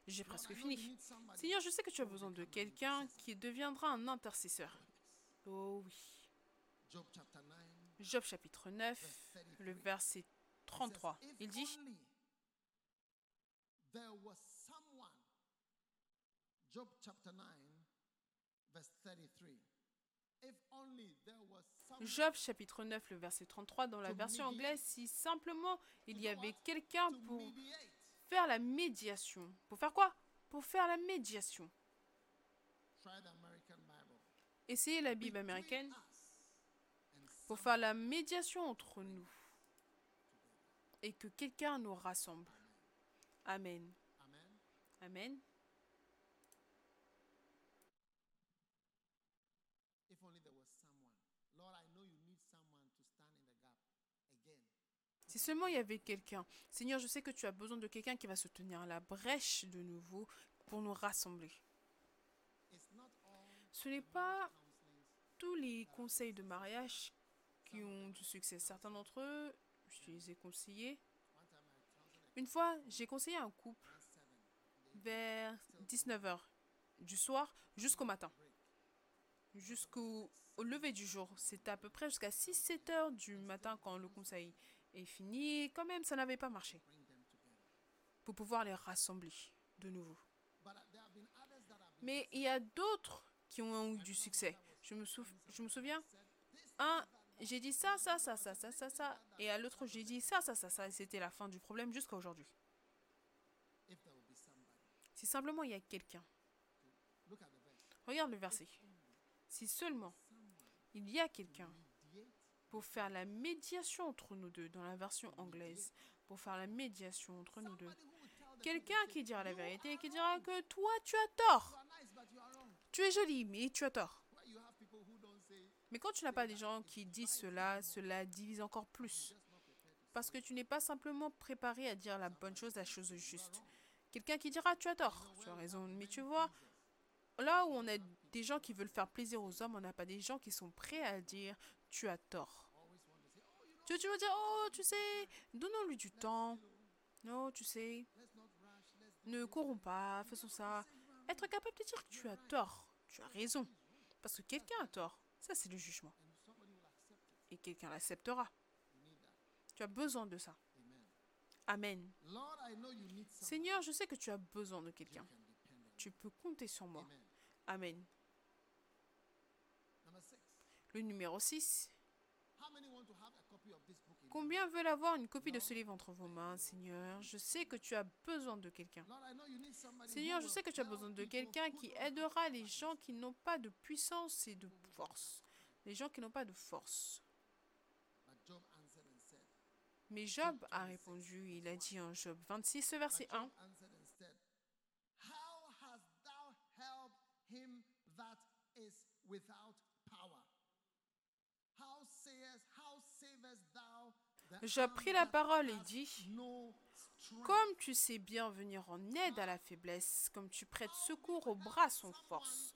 J'ai presque fini. Seigneur, je sais que tu as besoin de quelqu'un qui deviendra un intercesseur. Oh oui. Job chapter 9. Job chapitre 9, le verset 33. If Il dit. Job chapter 9, verse 33. If only there was someone. Job chapitre 9, le verset 33, dans la version anglaise, si simplement il y avait quelqu'un pour faire la médiation. Pour faire quoi? Pour faire la médiation. Try the American Bible. Essayez la Bible américaine pour faire la médiation entre nous et que quelqu'un nous rassemble. Amen. Amen. Amen. If only there was someone. Lord, I know you need someone to stand in the gap again. Si seulement il y avait quelqu'un. Seigneur, je sais que tu as besoin de quelqu'un qui va se tenir à la brèche de nouveau pour nous rassembler. Ce n'est pas tous les conseils de mariage qui ont du succès. Certains d'entre eux, je les ai conseillés. Une fois, j'ai conseillé un couple vers 19h du soir jusqu'au matin, jusqu'au au lever du jour. C'était à peu près jusqu'à 6-7 heures du matin quand le conseil est fini. Et quand même, ça n'avait pas marché pour pouvoir les rassembler de nouveau. Mais il y a d'autres qui ont eu du succès. Je me, je me souviens, un, j'ai dit ça, ça, ça, ça, ça, ça, ça, et à l'autre, j'ai dit ça, ça, ça, ça, et c'était la fin du problème jusqu'à aujourd'hui. Si simplement il y a quelqu'un, regarde le verset. Si seulement il y a quelqu'un pour faire la médiation entre nous deux, dans la version anglaise, pour faire la médiation entre nous deux. Quelqu'un qui dira la vérité et qui dira que toi, tu as tort. Tu es joli, mais tu as tort. Where you have people who don't say, Mais quand tu n'as pas des gens qui disent cela, cela divise encore plus. Parce que tu n'es pas simplement préparé à dire la bonne chose, la chose juste. Quelqu'un qui dira tu as tort, tu as raison. Mais tu vois, là où on a des gens qui veulent faire plaisir aux hommes, on n'a pas des gens qui sont prêts à dire tu as tort. Tu veux, dire oh tu sais, donnons-lui du temps. Non, tu sais, ne courons pas, faisons ça. Être capable de dire tu as tort, tu as raison. Parce que quelqu'un a tort, ça c'est le jugement. Et quelqu'un l'acceptera. Tu as besoin de ça. Amen. Seigneur, je sais que tu as besoin de quelqu'un. Tu peux compter sur moi. Amen. Le numéro 6. Combien veulent avoir une copie de ce livre entre vos mains, Seigneur? Je sais que tu as besoin de quelqu'un. Seigneur, je sais que tu as besoin de quelqu'un qui aidera les gens qui n'ont pas de puissance et de force. Les gens qui n'ont pas de force. Mais Job a répondu, il a dit en Job 26, verset But 1. Arm prit la parole et strength? Comme tu sais bien venir en aide à la faiblesse, comme tu prêtes secours aux bras sans force,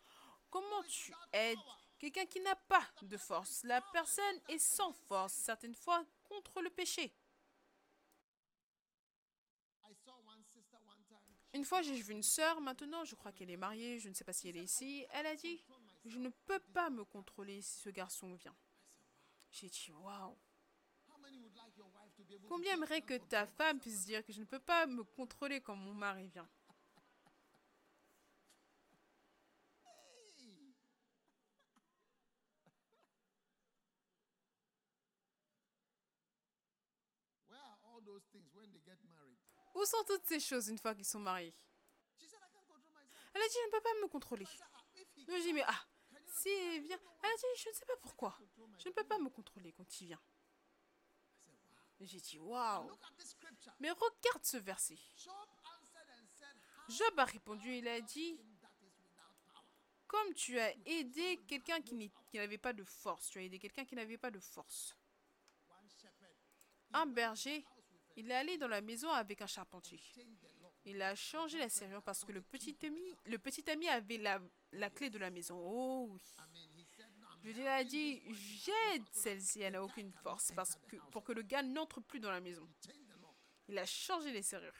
comment tu aides quelqu'un qui n'a pas de force? La personne est sans force, certaines fois contre le péché. Une fois, j'ai vu une sœur, maintenant je crois qu'elle est mariée, je ne sais pas si elle est ici, elle a dit, je ne peux pas me contrôler si ce garçon vient. J'ai dit, waouh. How many would like your wife to be able to Combien aimerait que ta femme puisse dire que je ne peux pas me contrôler quand mon mari vient? Où sont toutes ces choses une fois qu'ils sont mariés? Elle a dit, je ne peux pas me contrôler. I said, "Ah, if he Je dit, mais ah, si il vient. Elle a dit, je ne sais pas pourquoi. Je ne peux pas me contrôler quand il vient. I said, wow. Et J'ai dit, waouh. Mais regarde ce verset. Job a répondu, il a dit, comme tu as aidé quelqu'un qui n'avait pas de force, tu as aidé quelqu'un qui n'avait pas de force. Un berger, il est allé dans la maison avec un charpentier. Il a changé la serrure parce que le petit ami, le petit ami avait la, la clé de la maison. Oh oui. Lui ai dit, j'aide celle-ci, elle n'a aucune force parce que, pour que le gars n'entre plus dans la maison. Il a changé les serrures.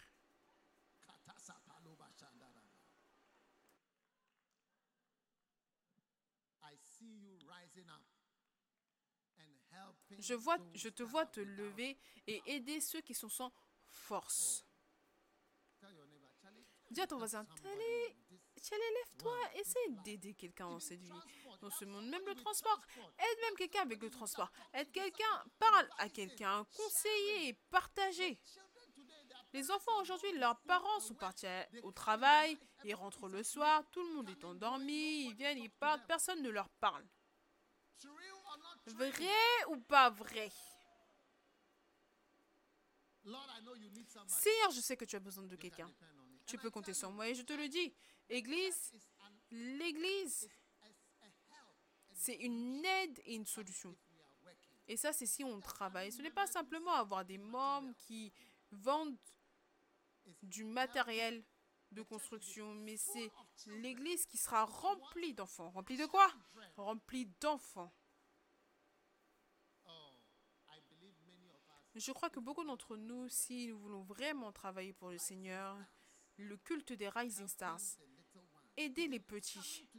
Je, vois, je te vois te lever et aider ceux qui sont sans force. Charlie, Dis à ton voisin, Tiens, lève-toi, essaie d'aider quelqu'un dans cette vie. Dans ce monde, même le transport. Aide même quelqu'un avec le transport. Aide quelqu'un, parle à quelqu'un, conseiller, partager. Les enfants aujourd'hui, leurs parents sont partis au travail, ils rentrent le soir, tout le monde est endormi, ils viennent, ils parlent, personne ne leur parle. Vrai ou pas vrai? Seigneur, je sais que tu as besoin de quelqu'un. Tu peux compter sur moi et je te le dis. Église, l'église, c'est une aide et une solution. Et ça, c'est si on travaille. Ce n'est pas simplement avoir des membres qui vendent du matériel de construction, mais c'est l'église qui sera remplie d'enfants. Remplie de quoi? Remplie d'enfants. Je crois que beaucoup d'entre nous, si nous voulons vraiment travailler pour le Seigneur, le culte des Rising Stars, aider les petits,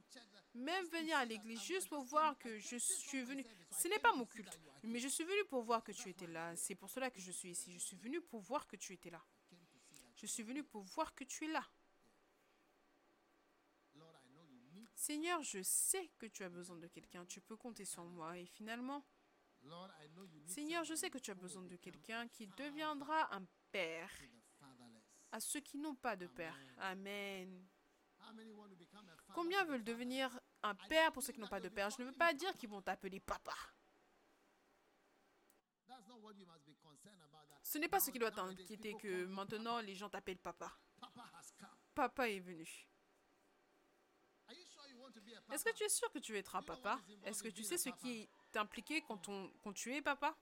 même venir à l'église juste pour voir que je suis venu. Ce n'est pas mon culte, mais je suis venu pour voir que tu étais là. C'est pour cela que je suis ici. Je suis venu pour voir que tu étais là. Je suis venu pour voir que tu es là. Seigneur, je sais que tu as besoin de quelqu'un. Tu peux compter sur moi. Et finalement, Seigneur, je sais que tu as besoin de quelqu'un qui deviendra un père à ceux qui n'ont pas de père. Amen. Combien veulent devenir un père pour ceux qui n'ont pas de père Je ne veux pas dire qu'ils vont t'appeler papa. Ce n'est pas ce qui doit t'inquiéter que maintenant les gens t'appellent papa. Papa est venu. Est-ce que tu es sûr que tu être un papa? Est-ce que tu sais ce qui est quand, on, quand tu es papa?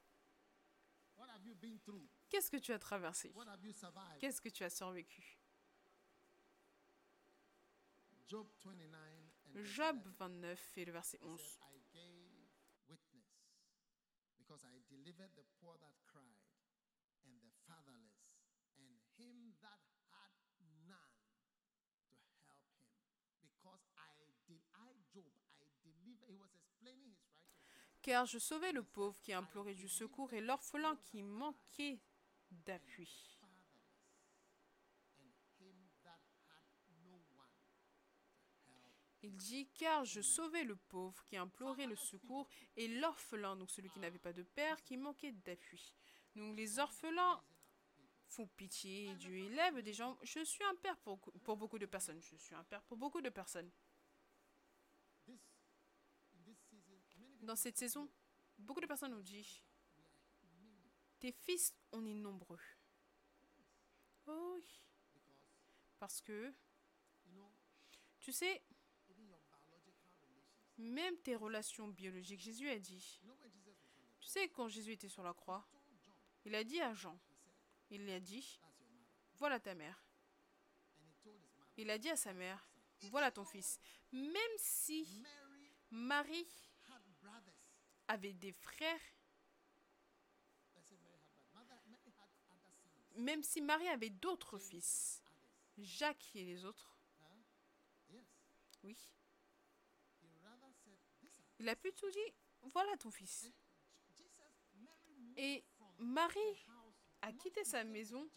Qu'est-ce que tu as traversé? Qu'est-ce que tu as survécu? Job 29 and verse Job 11 29 et le verset 11. said, I gave witness because I delivered the poor that cried and the fatherless and him that had none to help him because I did I Job I delivered he was explaining his righteousness Car je sauvais le pauvre qui implorait du secours et l'orphelin qui manquait d'appui. fatherless and him that had no one to help Il dit Car je sauvais le pauvre qui implorait le secours et l'orphelin, donc celui qui n'avait pas de père, qui manquait d'appui. Donc les orphelins font pitié Dieu élève des gens. Je suis un père pour, pour beaucoup de personnes. Je suis un père pour beaucoup de personnes. Dans cette saison, beaucoup de personnes ont dit Tes fils, on est nombreux. Oh oui. Parce que, tu sais, even your biological relations même tes relations biologiques, Jésus a dit. Tu sais, quand Jésus était sur la croix, il a dit à Jean, il lui a dit, voilà ta mère. Il a dit à sa mère, voilà ton fils. Même si Marie avait des frères, même si Marie avait d'autres fils, Jacques et les autres, oui, il a pu tout dire, voilà ton fils. Et Marie a quitté sa maison,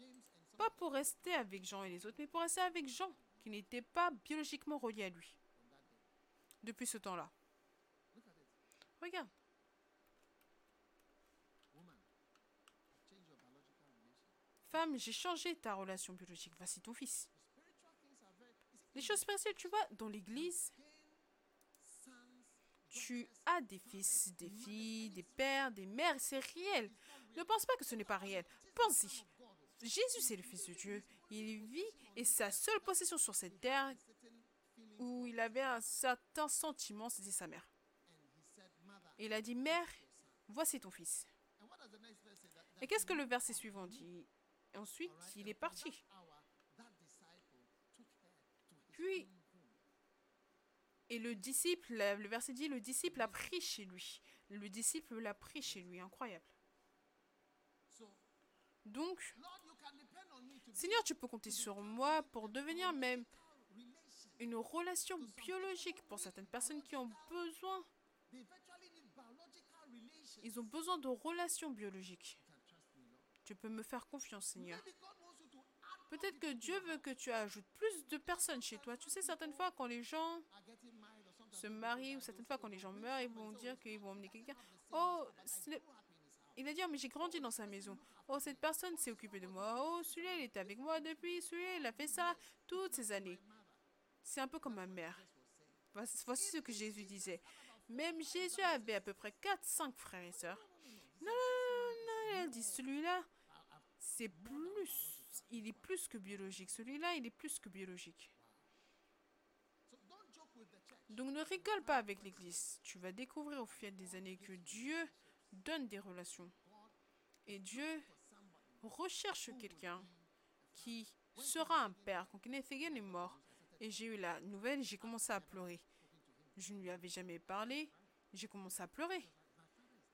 pas pour rester avec Jean et les autres, mais pour rester avec Jean, qui n'était pas biologiquement relié à lui, depuis ce temps-là. Regarde, femme, j'ai changé ta relation biologique, voici ton fils. Les choses spirituelles, tu vois, dans l'église, tu as des fils, des filles, des pères, des mères, c'est réel. Ne pense pas que ce n'est pas réel. Pense-y. Jésus, c'est le Fils de Dieu. Il vit et sa seule possession sur cette terre où il avait un certain sentiment, c'était sa mère. il a dit, Mère, voici ton fils. Et qu'est-ce que le verset suivant dit? Ensuite, il est parti. Puis, et le disciple, le verset dit, le disciple a pris chez lui. Le disciple l'a pris chez lui. Incroyable. Donc, Seigneur, tu peux compter sur moi pour devenir même une relation biologique pour certaines personnes qui ont besoin. Ils ont besoin de relations biologiques. Tu peux me faire confiance, Seigneur. Peut-être que Dieu veut que tu ajoutes plus de personnes chez toi. Tu sais, certaines fois, quand les gens se marient ou certaines fois, quand les gens meurent, ils vont dire qu'ils vont emmener quelqu'un. Oh, il va dire, mais j'ai grandi dans sa maison. Oh, cette personne s'est occupée de moi. Oh, celui-là, il était avec moi depuis. Celui-là, il a fait ça toutes ces années. C'est un peu comme ma mère. Voici ce que Jésus disait. Même Jésus avait à peu près 4-5 frères et sœurs. Non, non, non, non, elle dit, celui-là, c'est plus, il est plus que biologique. Celui-là, il est plus que biologique. Donc ne rigole pas avec l'Église. Tu vas découvrir au fil des années que Dieu donne des relations. Et Dieu recherche quelqu'un qui sera un père. Quand Kenneth est mort et j'ai eu la nouvelle, j'ai commencé à pleurer. Je ne lui avais jamais parlé. J'ai commencé à pleurer.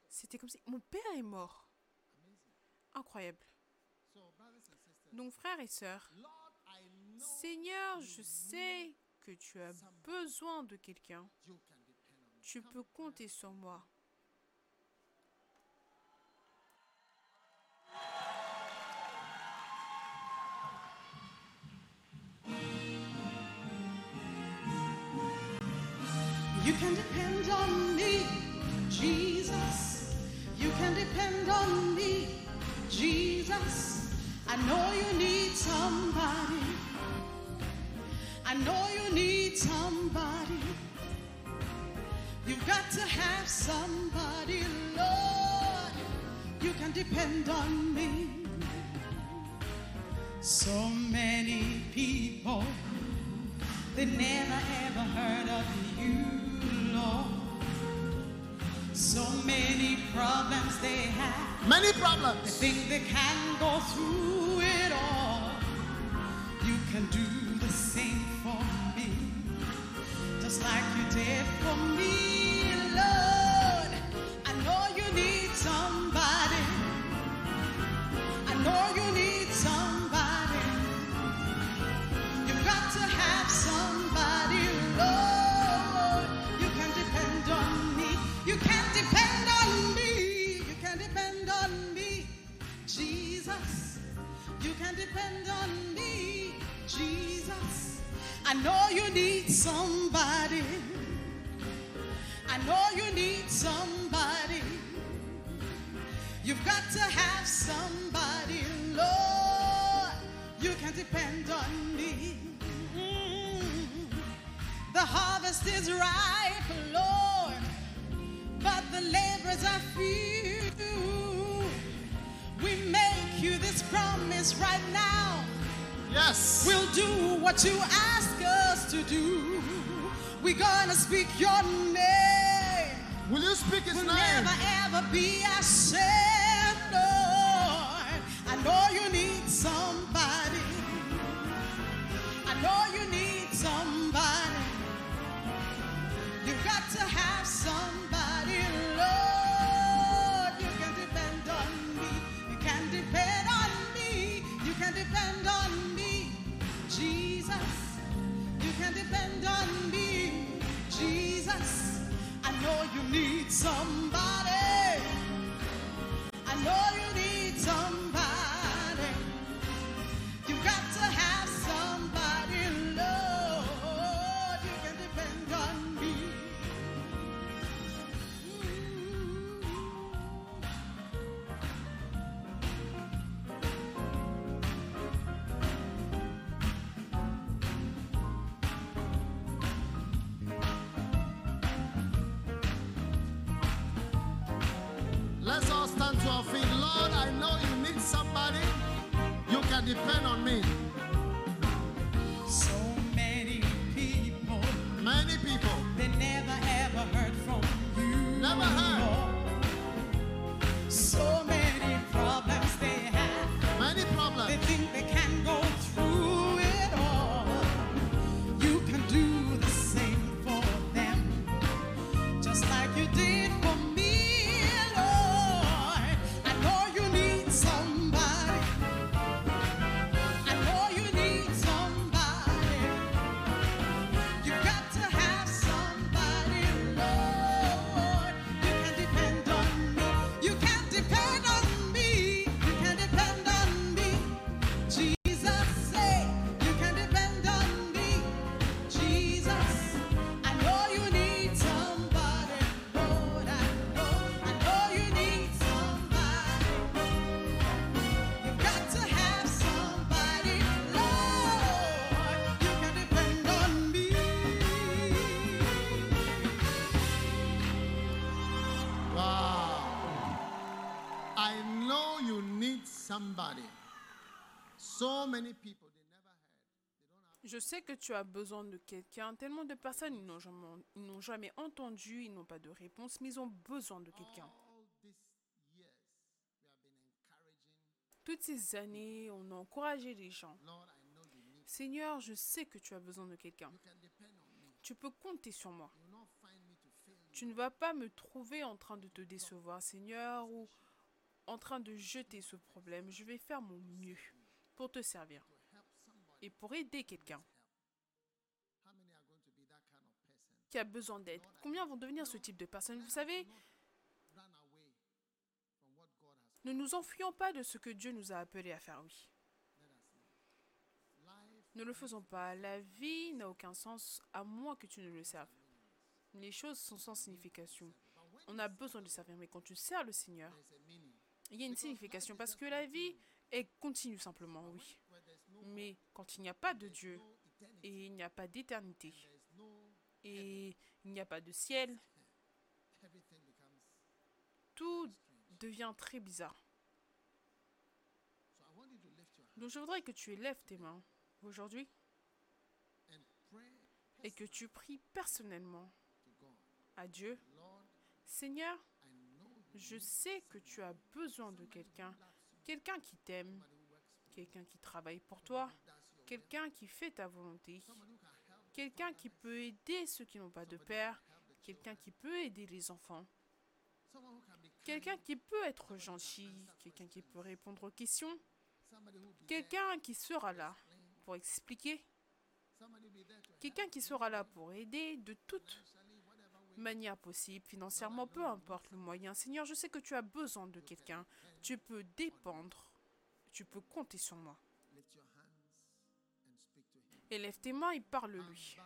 C'était comme si mon père est mort. Incroyable. Donc frères et sœurs, Seigneur, je sais que tu as besoin de quelqu'un. Tu peux compter sur moi. You can depend on me, Jesus. You can depend on me, Jesus. I know you need somebody. I know you need somebody. You've got to have somebody, Lord. You can depend on me. So many people they never ever heard of you, Lord. So many problems they have. Many problems. They think they can go through it all. You can do just like you did for me, Lord. I know you need somebody. I know you need somebody. You've got to have somebody, Lord. You can depend on me. You can depend on me. You can depend on me, Jesus. You can depend on me, Jesus. I know you need somebody. I know you need somebody. You've got to have somebody, Lord. You can depend on me. Mm. The harvest is ripe, Lord, but the laborers are few. We make you this promise right now. Yes. We'll do what you ask us to do. We're gonna speak your name. Will you speak his We'll name? never ever be ashamed, Lord. I know you need somebody. I know you need somebody. You've got to You Je sais que tu as besoin de quelqu'un. Tellement de personnes, ils n'ont jamais, ils jamais entendu, ils n'ont pas de réponse, mais ils ont besoin de quelqu'un. Toutes ces années, on a encouragé les gens. Seigneur, je sais que tu as besoin de quelqu'un. Tu peux compter sur moi. Tu ne vas pas me trouver en train de te décevoir, Seigneur, ou en train de jeter ce problème. Je vais faire mon mieux pour te servir. Et pour aider quelqu'un qui a besoin d'aide. Combien vont devenir ce type de personne Vous savez, ne nous enfuyons pas de ce que Dieu nous a appelés à faire, oui. Ne le faisons pas. La vie n'a aucun sens à moins que tu ne le serves. Les choses sont sans signification. On a besoin de servir, mais quand tu sers le Seigneur, il y a une signification parce que la vie est continue simplement, oui. Mais quand il n'y a pas de Dieu et il n'y a pas d'éternité et il n'y a pas de ciel, tout devient très bizarre. Donc je voudrais que tu élèves tes mains aujourd'hui et que tu pries personnellement à Dieu. Seigneur, je sais que tu as besoin de quelqu'un, quelqu'un qui t'aime, quelqu'un qui travaille pour toi, quelqu'un qui fait ta volonté, quelqu'un qui peut aider ceux qui n'ont pas de père, quelqu'un qui peut aider les enfants, quelqu'un qui peut être gentil, quelqu'un qui peut répondre aux questions, quelqu'un qui sera là pour expliquer, quelqu'un qui sera là pour aider de toute manière possible, financièrement, peu importe le moyen. Seigneur, je sais que tu as besoin de quelqu'un. Tu peux dépendre, tu peux compter sur moi. Élève tes mains et parle-lui.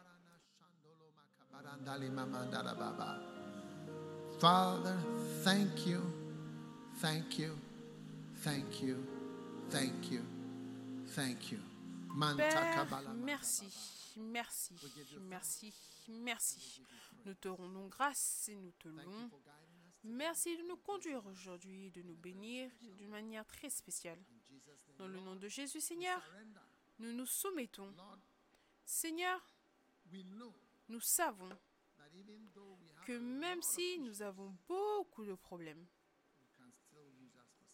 Father, thank you, thank you, thank you, thank you, thank you. Père, merci, merci, merci, merci. Nous te rendons grâce et nous te louons. Merci de nous conduire aujourd'hui, de nous bénir d'une manière très spéciale. Dans le nom de Jésus, Seigneur, nous nous soumettons. Seigneur, nous savons que même si nous avons beaucoup de problèmes,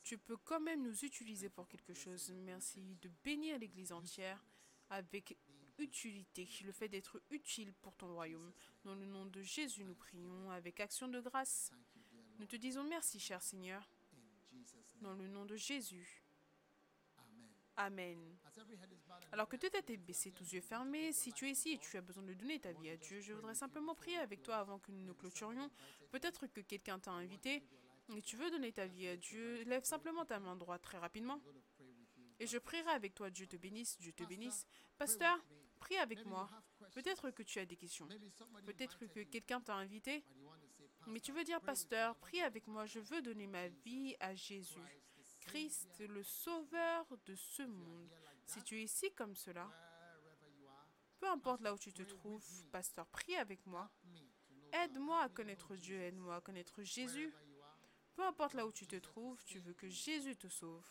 tu peux quand même nous utiliser pour quelque chose. Merci de bénir l'Église entière avec utilité, le fait d'être utile pour ton royaume. Dans le nom de Jésus, nous prions avec action de grâce. Nous te disons merci, cher Seigneur, dans le nom de Jésus. Amen. Alors que toute tête est baissée, tous yeux fermés, si tu es ici et tu as besoin de donner ta vie à Dieu, je voudrais simplement prier avec toi avant que nous nous clôturions. Peut-être que quelqu'un t'a invité et tu veux donner ta vie à Dieu, lève simplement ta main droite très rapidement et je prierai avec toi. Dieu te bénisse, Dieu te bénisse. Pasteur, prie avec moi. Peut-être que tu as des questions. Peut-être que quelqu'un t'a invité, mais tu "Pastor, veux dire, Pasteur, prie avec moi, je veux donner ma vie à Jésus. Christ, le sauveur de ce monde. Si tu es ici comme cela, peu importe là où tu te trouves, Pasteur, prie avec moi. Aide-moi à connaître Dieu, aide-moi à connaître Jésus. Peu importe là où tu te trouves, tu veux que Jésus te sauve.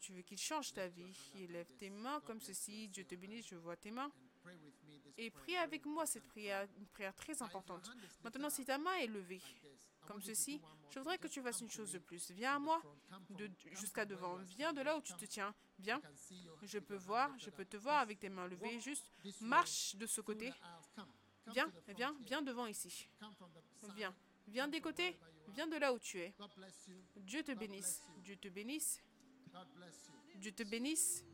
Tu veux qu'il change ta vie. Élève tes mains comme ceci. Dieu te bénisse, je vois tes mains. Et prie avec moi cette prière, une prière très importante. Maintenant, si ta main est levée, comme ceci, je voudrais que tu fasses une chose de plus. Viens à moi, jusqu'à devant. Viens de là où tu te tiens. Viens. Je peux voir, je peux te voir avec tes mains levées. Juste marche de ce côté. Viens, viens, viens devant ici. Viens. Viens des côtés. Viens de là où tu es. Dieu te bénisse. Dieu te bénisse. God bless you. Dieu te bénisse.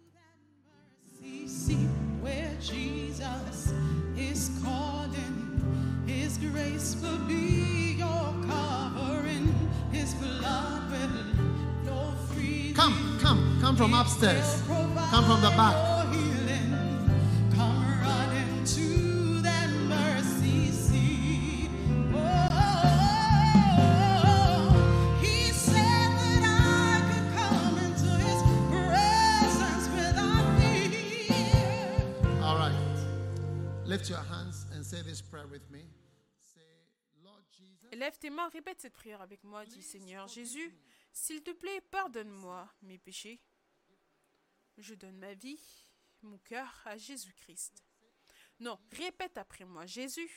His grace will be your covering. His blood will flow freely. Come, come, come from upstairs. Come from the back. Lève tes mains, répète cette prière avec moi. Dis Seigneur Jésus, s'il te plaît, pardonne-moi mes péchés. Je donne ma vie, mon cœur à Jésus-Christ. Non, répète après moi. Jésus,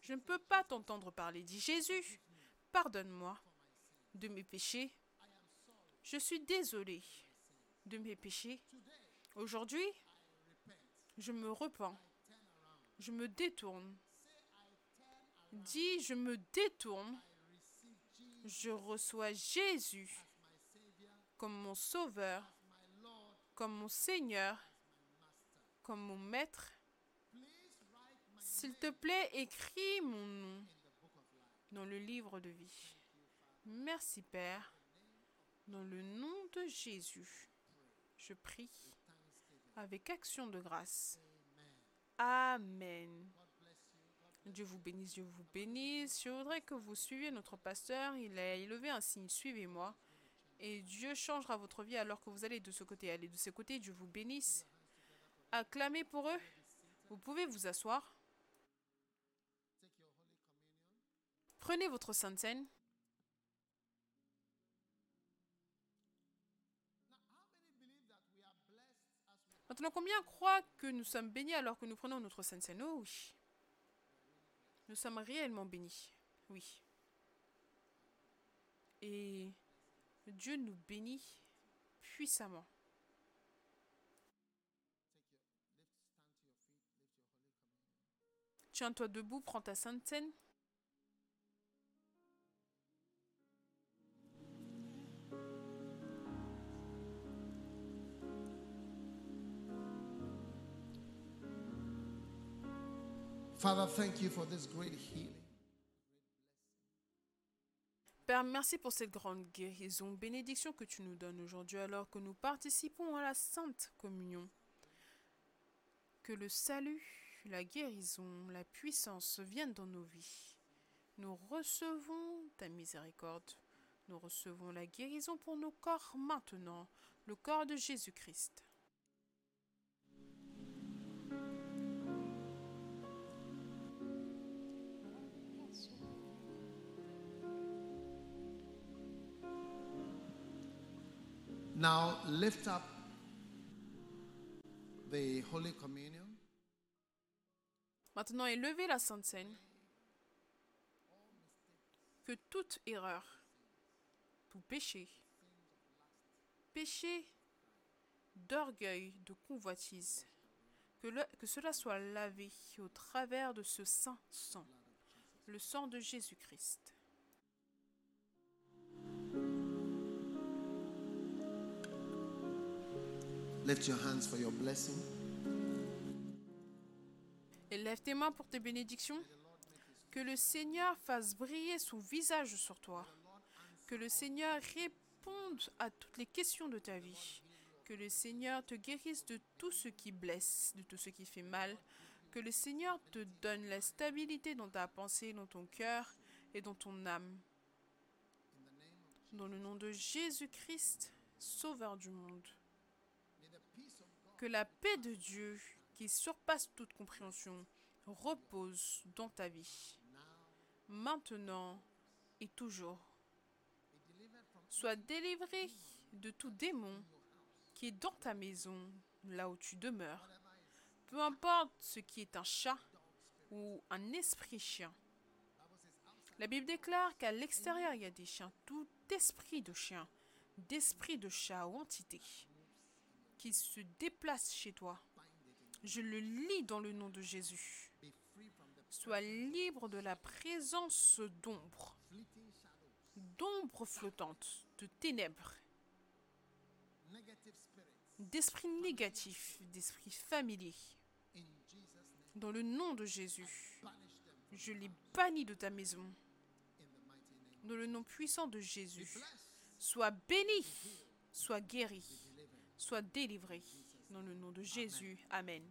je ne peux pas t'entendre parler. Dis Jésus, pardonne-moi de mes péchés. Je suis désolé de mes péchés. Aujourd'hui, Je me repens. Je me détourne. Dis, je me détourne. Je reçois Jésus comme mon sauveur, comme mon Seigneur, comme mon Maître. S'il te plaît, écris mon nom dans le livre de vie. Merci Père. Dans le nom de Jésus, je prie avec action de grâce. Amen. Dieu vous bénisse, Dieu vous bénisse. Je voudrais que vous suiviez notre pasteur. Il a élevé un signe, suivez-moi. Et Dieu changera votre vie alors que vous allez de ce côté. Allez de ce côté, Dieu vous bénisse. Acclamez pour eux. Vous pouvez vous asseoir. Prenez votre sainte scène. Maintenant, combien croient que nous sommes bénis alors que nous prenons notre scène Oh oui. Nous sommes réellement bénis. Oui. Et Dieu nous bénit puissamment. Tiens-toi debout, prends ta sainte scène. Father, thank you for this great healing. Père, merci pour cette grande guérison, bénédiction que tu nous donnes aujourd'hui alors que nous participons à la Sainte Communion. Que le salut, la guérison, la puissance viennent dans nos vies. Nous recevons ta miséricorde. Nous recevons la guérison pour nos corps maintenant, le corps de Jésus-Christ. Now lift up the Holy Communion. Maintenant, élevez la Sainte Seine. Que toute erreur, tout péché, péché d'orgueil, de convoitise, que, que cela soit lavé au travers de ce saint sang, le sang de Jésus-Christ. Et lève tes mains pour tes bénédictions. Que le Seigneur fasse briller son visage sur toi. Que le Seigneur réponde à toutes les questions de ta vie. Que le Seigneur te guérisse de tout ce qui blesse, de tout ce qui fait mal. Que le Seigneur te donne la stabilité dans ta pensée, dans ton cœur et dans ton âme. Dans le nom de Jésus-Christ, Sauveur du monde. Que la paix de Dieu, qui surpasse toute compréhension, repose dans ta vie, maintenant et toujours. Sois délivré de tout démon qui est dans ta maison, là où tu demeures. Peu importe ce qui est un chat ou un esprit chien. La Bible déclare qu'à l'extérieur, il y a des chiens. Tout esprit de chien, d'esprit de chat ou entité qui se déplace chez toi, je le lis dans le nom de Jésus. Sois libre de la présence d'ombre, d'ombre flottante, de ténèbres, d'esprit négatif, d'esprit familier. Dans le nom de Jésus, je les bannis de ta maison. Dans le nom puissant de Jésus, sois béni, sois guéri, sois délivré. Dans le nom de Jésus, Amen.